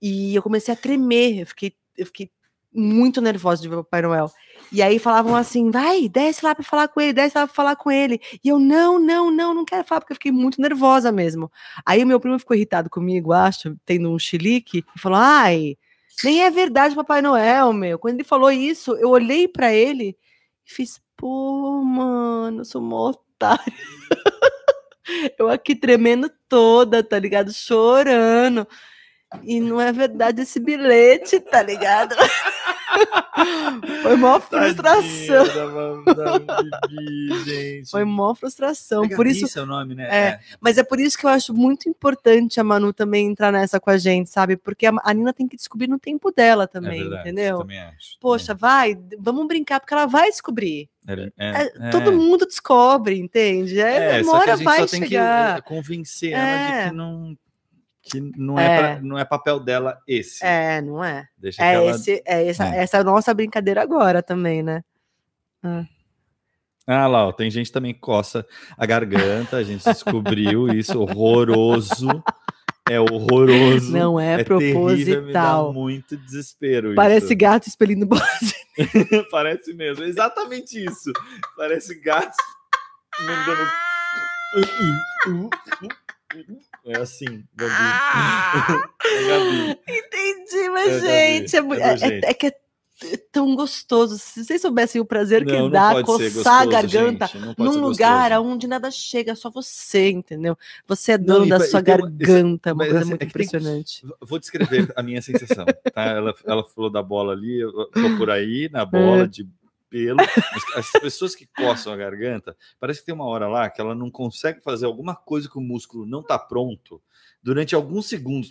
E eu comecei a tremer. Eu fiquei, eu fiquei muito nervosa de ver o Papai Noel. E aí falavam assim: vai, desce lá para falar com ele, desce lá para falar com ele. E eu, não, não, não, não quero falar, porque eu fiquei muito nervosa mesmo. Aí o meu primo ficou irritado comigo, acho, tendo um chilique, e falou: ai, nem é verdade, Papai Noel, meu. Quando ele falou isso, eu olhei para ele e fiz: pô, mano, eu sou mó otário. eu aqui tremendo toda, tá ligado? Chorando. E não é verdade esse bilhete, tá ligado? Foi mó frustração. Da, da Bibi, gente. Foi mó frustração. É Por isso, seu nome, né? É. mas é por isso que eu acho muito importante a Manu também entrar nessa com a gente, sabe? Porque a, a Nina tem que descobrir no tempo dela É também, verdade, entendeu? Também acho. Poxa, vai, vamos brincar, porque ela vai descobrir. É, É, é, Todo é. mundo descobre, entende? É, É, uma só que a hora gente vai só tem que chegar. eh, convencer ela É. de que não, que não, é. É. pra- não é papel dela esse. É, não é? Deixa É, ela... esse, é essa, É. essa nossa brincadeira agora também, né? Ah lá, ó, tem gente também que coça a garganta, a gente descobriu isso, horroroso. É horroroso. Não é, terrível, me dá proposital. muito desespero Parece isso. gato expelindo bola. Parece mesmo, é exatamente isso. Parece mandando. É assim, Gabi. É Gabi. Entendi, mas, É, Gabi, gente, é, mu- é é- é- é que é é tão gostoso. Se vocês soubessem o prazer que Não, não dá coçar a garganta gente, não num lugar gostoso. onde nada chega, só você, entendeu? Você é Não, dono e da e sua isso- garganta, uma mas coisa assim, muito é que tem- impressionante. Vou descrever a minha sensação, tá? Ela, ela falou da bola ali, eu tô por aí, na bola É. de pelo. As, as pessoas que coçam a garganta, parece que tem uma hora lá que ela não consegue fazer alguma coisa que o músculo não tá pronto durante alguns segundos.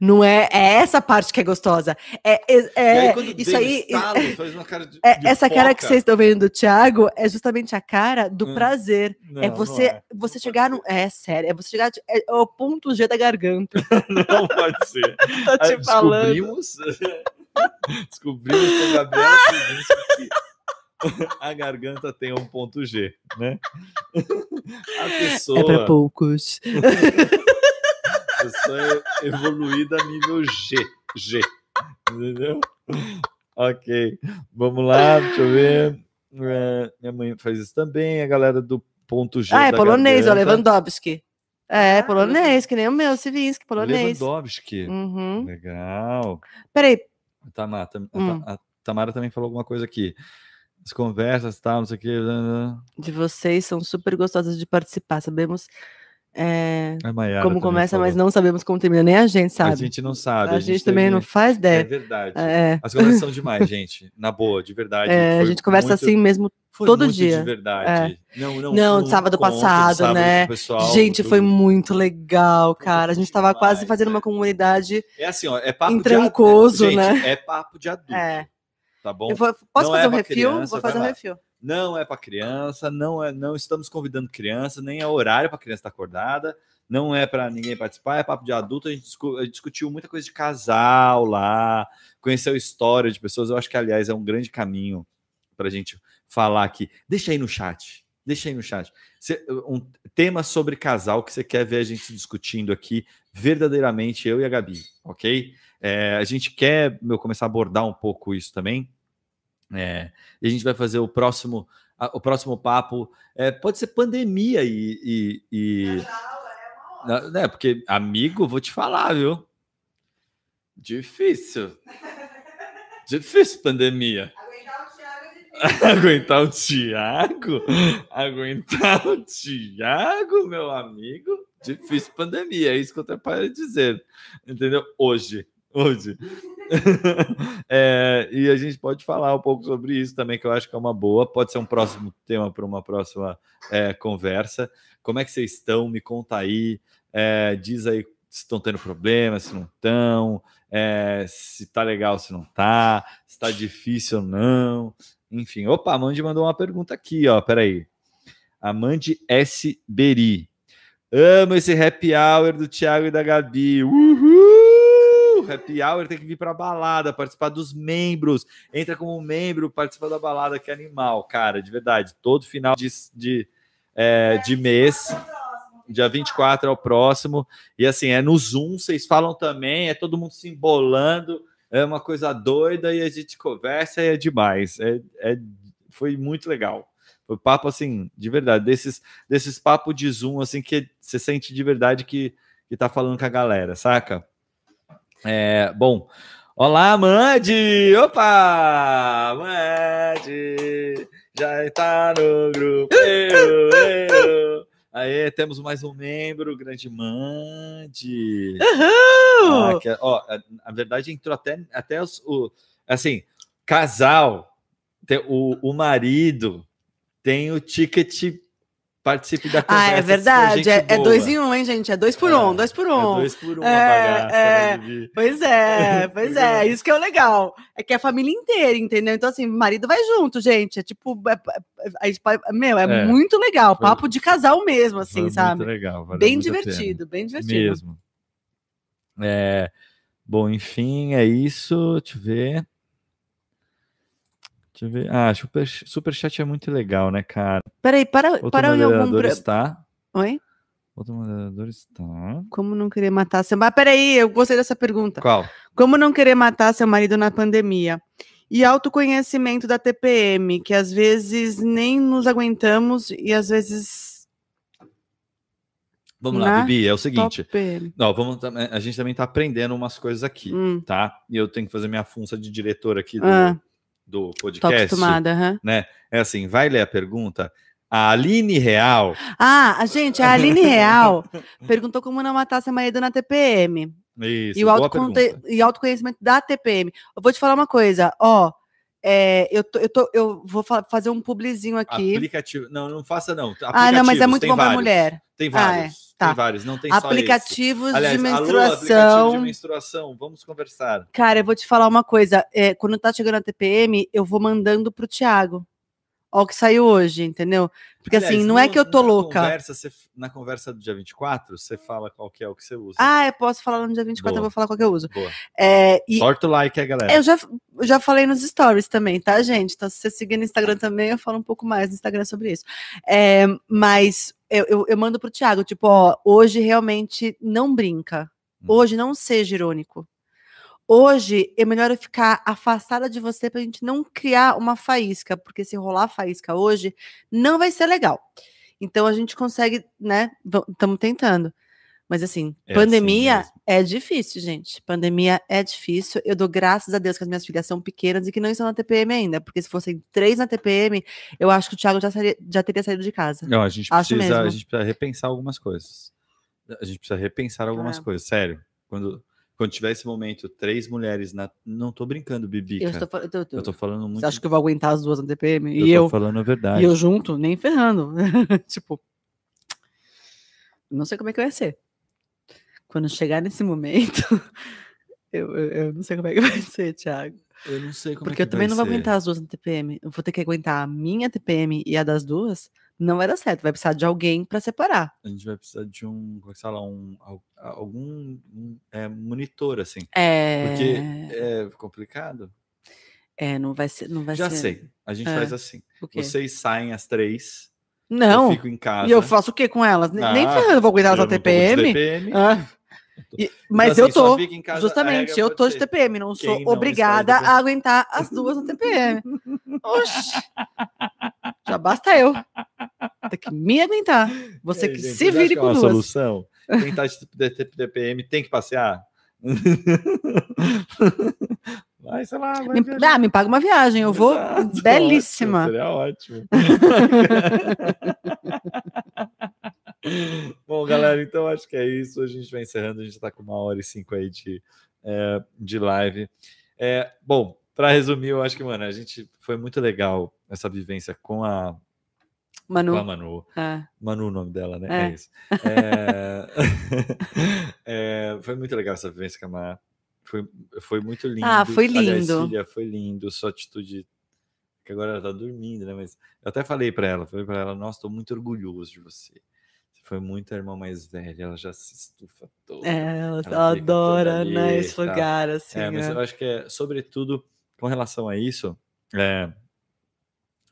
Não é, é essa parte que é gostosa. É, é- aí, é- isso aí. estalo, faz uma cara de, é- de essa cara que vocês estão vendo do Thiago é justamente a cara do Hum. prazer. Não, é não você, é. você chegar no. É sério, é você chegar. É o ponto G da garganta. Não pode ser. Tô te falando. Descobrimos, descobrimos com a Gabriela Sivinsky que a garganta tem um ponto G, né? A pessoa, É pra poucos. a pessoa é evoluída a nível G, G, entendeu? Ok, vamos lá, deixa eu ver. É, minha mãe faz isso também, a galera do ponto G Ah, é polonês, ó, garganta. Lewandowski. É, Ah, polonês, que nem o meu, Sivinsky, polonês. Lewandowski. Uhum. Legal. Peraí, Tamara, tam- a Hum. Ta- a Tamara também falou alguma coisa aqui. As conversas, tal, não sei o que. de vocês são super gostosas de participar. Sabemos é, A Mayara como começa, mas falou. não sabemos como termina. Nem a gente sabe. A gente não sabe. A gente também não faz É ideia. verdade. É, As conversas são demais, gente. Na boa, de verdade. é, a gente conversa muito- assim mesmo. todo dia. É. De verdade. Não, não, Não, no sábado passado, sábado né? pessoal, gente, foi muito legal, cara. A gente tava quase demais, fazendo né? uma comunidade. É assim, ó, é papo de adulto. Gente, né? É papo de adulto. É. Tá bom? Vou- posso Não fazer é um refil? criança, vou fazer um lá. refil. Não é para criança, não é, não estamos convidando criança, nem é horário para criança estar acordada, não é para ninguém participar, é papo de adulto. A gente, discu- a gente discutiu muita coisa de casal lá, conheceu história de pessoas. Eu acho que, aliás, é um grande caminho para a gente falar aqui. Deixa aí no chat. Deixa aí no chat. Cê- um tema sobre casal que você quer ver a gente discutindo aqui, verdadeiramente, eu e a Gabi, ok? É, a gente quer meu, começar a abordar um pouco isso também. É, e a gente vai fazer o próximo, o próximo papo. é, pode ser pandemia e. e, e né, porque, amigo, vou te falar, viu? Difícil. Difícil pandemia. Aguentar o Tiago? Aguentar o Tiago, meu amigo? Difícil pandemia, é isso que eu tenho para dizer. Entendeu? Hoje. Hoje. É, e a gente pode falar um pouco sobre isso também, que eu acho que é uma boa. Pode ser um próximo tema para uma próxima é, conversa. Como é que vocês estão? Me conta aí. É, diz aí se estão tendo problemas, se não estão, é, se tá legal, se não tá, se tá difícil ou não. Enfim, opa, a Mandy mandou uma pergunta aqui, ó. Peraí. A Mandy S. Beri. Amo esse happy hour do Thiago e da Gabi. Uhul! Happy hour tem que vir pra balada, participar dos membros. Entra como membro, participa da balada, que animal, cara, de verdade. Todo final de, de, é, de mês. Dia 24 é o próximo. E assim, é no Zoom, vocês falam também, é todo mundo se embolando, é uma coisa doida e a gente conversa e é demais. É, é- foi muito legal. Foi papo assim, de verdade, desses, desses papos de Zoom, assim, que você sente de verdade que, que tá falando com a galera, saca? É, bom, olá, Mandy! Opa! Mandy! Já está no grupo! Eu, eu. Aê, temos mais um membro, grande Mandy! Ah, Uhul! que- ó, a- na verdade entrou até, até os, o, assim, casal, tem, o, o marido tem o ticket participe da conversa. Ah, é verdade. É, é dois em um, hein, gente? É dois por É, um, dois por É um. dois por um, É, bagaça, é. né? Pois é, pois é. Isso que é o legal. É que é a família inteira, entendeu? Então, assim, o marido vai junto, gente. É tipo, é- é- meu, é, É. muito legal. Foi- Papo de casal mesmo, assim, sabe? Muito legal, valeu Bem divertido, bem divertido. Mesmo. É, bom, enfim, é isso. Deixa eu ver. Deixa eu ver. Ah, super, superchat é muito legal, né, cara? Peraí, para, Outro para em algum. está. Oi? Outro moderador está. Como não querer matar seu marido? Peraí, eu gostei dessa pergunta. Qual? Como não querer matar seu marido na pandemia? E autoconhecimento da TPM, que às vezes nem nos aguentamos e às vezes. Vamos lá, Na Bibi, é o seguinte. Não, vamos, tam- a gente também tá aprendendo umas coisas aqui, Hum, tá? E eu tenho que fazer minha função de diretor aqui do, Ah. Do tô podcast. acostumada. aham. É assim, vai ler a pergunta. A Aline Real. Ah, a gente, a Aline Real perguntou como não matar seu marido na TPM. Isso, e, o autoconte- e autoconhecimento da TPM. Eu vou te falar uma coisa, ó. é, eu, tô- eu, tô- eu vou fa- fazer um publizinho aqui. Aplicativo. Não, não faça não. Ah, não, mas é muito bom para vários. mulher. Tem Ah, é, vários. Tá. Tem vários, não tem só. Aplicativos Aliás, de alô, aplicativo menstruação. de menstruação, vamos conversar. Cara, eu vou te falar uma coisa. é, quando tá chegando a TPM, eu vou mandando pro Thiago. Ó, o que saiu hoje, entendeu? Porque assim, Aliás, não é no- que eu tô na louca. Conversa, você- na conversa do dia 24, você fala qual que é o que você usa. Ah, eu posso falar no dia 24, eu Boa. vou falar qual que eu uso. Boa. É, e Torta o like, aí, galera. eu já, eu já falei nos stories também, tá, gente? Então, se você seguir no Instagram também, eu falo um pouco mais no Instagram sobre isso. É, mas eu, eu, eu mando pro Thiago, tipo, ó, hoje realmente não brinca. Hum. Hoje não seja irônico. Hoje é melhor eu ficar afastada de você pra gente não criar uma faísca, porque se rolar faísca hoje, não vai ser legal. Então a gente consegue, né? Estamos tentando. Mas assim, É assim pandemia mesmo. é difícil, gente. Pandemia é difícil. Eu dou graças a Deus que as minhas filhas são pequenas e que não estão na TPM ainda, porque se fossem três na TPM, eu acho que o Thiago já, sairia- já teria saído de casa. Não, a gente, Acho precisa, a gente precisa repensar algumas coisas. A gente precisa repensar algumas É. coisas, sério. Quando, quando tiver esse momento, três mulheres na. Não tô brincando, Bibi. Eu cara. estou, fal- eu tô- Eu tô falando muito. Você acha que eu vou aguentar as duas na TPM? eu E tô eu, falando a verdade. E eu junto, nem ferrando. tipo, não sei como é que vai ser. Quando chegar nesse momento, eu, eu, eu não sei como é que vai ser, Thiago. Eu não sei como Porque é eu que também vai não vou ser. aguentar as duas na TPM. Eu vou ter que aguentar a minha TPM e a das duas. Não vai dar certo. Vai precisar de alguém para separar. A gente vai precisar de um, como é que fala, um, al- algum um, é, monitor, assim. É. Porque é complicado. É, não vai ser. Não vai Já ser. sei. A gente É. faz assim. Vocês saem às três. Não. Eu fico em casa. E eu faço o quê com elas? Nem- Nem Ah, ferrando, eu vou tô de TPM. TPM. Ah. E- Então, mas assim, eu tô. Justamente, regra eu tô de TPM, não sou não obrigada de a aguentar as duas no TPM. Oxi. Já basta eu. Tem que me aguentar. Você que gente, se vire que é com uma duas. solução? Quem tá de TPM tem que passear? Vai, sei lá, vai Me, viajar. ah, me paga uma viagem, eu vou Exato, belíssima. ótimo, seria ótimo. Bom, galera, então acho que é isso. A gente vai encerrando. A gente está com uma hora e cinco aí de, é, de live. É, bom, para resumir, eu acho que, mano, a gente foi muito legal essa vivência com a, com a Manu. Manu. Ah, Manu, o nome dela, né? É. É, isso. É, é, foi muito legal essa vivência com a Mar. Foi, foi muito lindo. Ah, foi Aliás, lindo. filha, foi lindo. Sua atitude. Que agora ela tá dormindo, né? Mas eu até falei para ela, falei para ela, nossa, tô muito orgulhoso de você. Foi muito a irmã mais velha, ela já se estufa toda. é, ela, ela adora, né? Esse lugar, assim. É, mas é. eu acho que é, sobretudo, com relação a isso, é,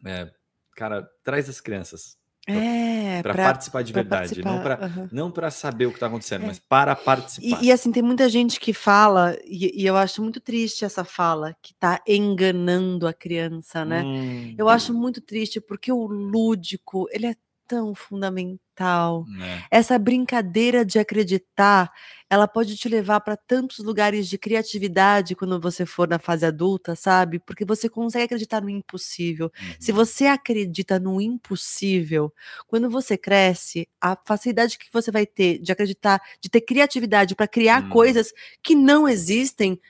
é, cara, traz as crianças É, para pra- participar de pra verdade, não participar, não para saber o que está acontecendo, É. mas para participar. E, e, assim, tem muita gente que fala, e, e eu acho muito triste essa fala, que tá enganando a criança, né? Hum, Eu acho muito triste, porque o lúdico, ele é tão fundamental. né? Essa brincadeira de acreditar, ela pode te levar para tantos lugares de criatividade quando você for na fase adulta, sabe? Porque você consegue acreditar no impossível. Se Uhum. você acredita no impossível, quando você cresce, a facilidade que você vai ter de acreditar, de ter criatividade para criar Hum. coisas que não existem,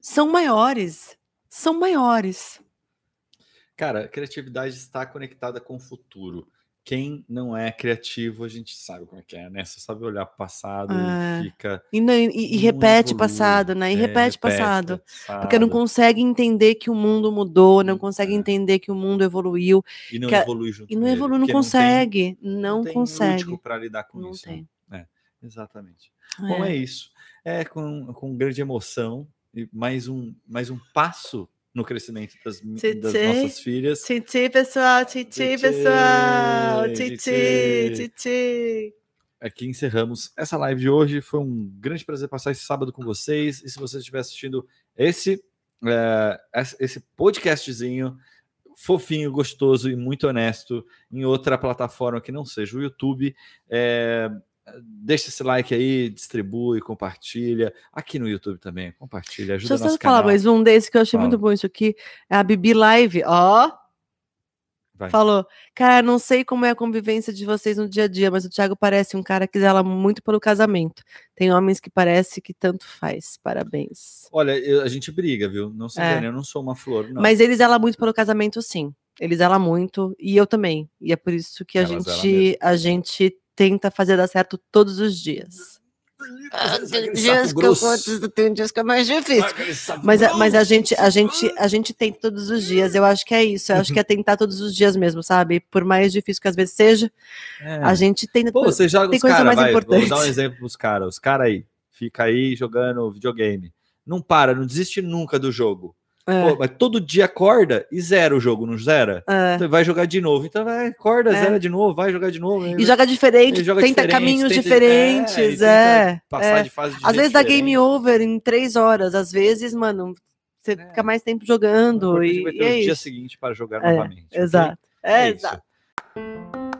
são maiores. São maiores. Cara, a criatividade está conectada com o futuro. Quem não é criativo, a gente sabe como é que é, né? Você sabe olhar para o passado É. e fica. E, não- e- e não repete evolui. passado, né? E É, repete passado. passado. Porque não consegue entender que o mundo mudou, não consegue é. entender que o mundo evoluiu. E não que evolui junto E não evolui, não tem- consegue. Não, tem consegue. lúdico para lidar com Não isso. tem. né? É, exatamente. Bom, É. é isso. É com, com grande emoção e mais um, mais um passo no crescimento das, Tchê, das tchê. nossas filhas. Titi, pessoal, titi, pessoal, titi. titi. Aqui encerramos essa live de hoje. Foi um grande prazer passar esse sábado com vocês. E se você estiver assistindo esse, é, esse podcastzinho fofinho, gostoso e muito honesto em outra plataforma que não seja o YouTube, é, Deixa esse like aí, distribui, compartilha. Aqui no YouTube também, compartilha, ajuda Deixa eu só falar canal. mais um desse que eu achei Fala. muito bom isso aqui. É a Bibi Live, ó. Vai. Falou, cara, não sei como é a convivência de vocês no dia a dia, mas o Thiago parece um cara que zela muito pelo casamento. Tem homens que parece que tanto faz. Parabéns. Olha, eu- a gente briga, viu? Não se É. engane, eu não sou uma flor, não. Mas ele zela muito pelo casamento, sim. Ele zela muito, e eu também. E é por isso que a Ela gente, a gente tenta fazer dar certo todos os dias. Ah, tem saco dias que eu tem dias que é mais difícil. Saco Mas, a- mas a gente, a gente, a gente tenta todos os dias. Eu acho que é isso. Eu acho que é tentar todos os dias mesmo, sabe? Por mais difícil que às vezes seja, É. a gente tenta. Pô, você joga tem os coisa caras, mais vai, vou importante. dar um exemplo pros caras. Os caras aí, fica aí jogando videogame. Não para, não desiste nunca do jogo. É, Pô, mas todo dia acorda e zera o jogo, não zera? é. Então vai jogar de novo. Então vai, acorda, É. zera de novo, vai jogar de novo. E joga diferente, joga tenta diferente, caminhos tenta- diferentes, é, é. Passar é. de fase de Às vezes dá diferente. game over em três horas. Às vezes, mano, você É. fica mais tempo jogando. E, vai ter e o dia seguinte para jogar novamente. Exato. É, É isso.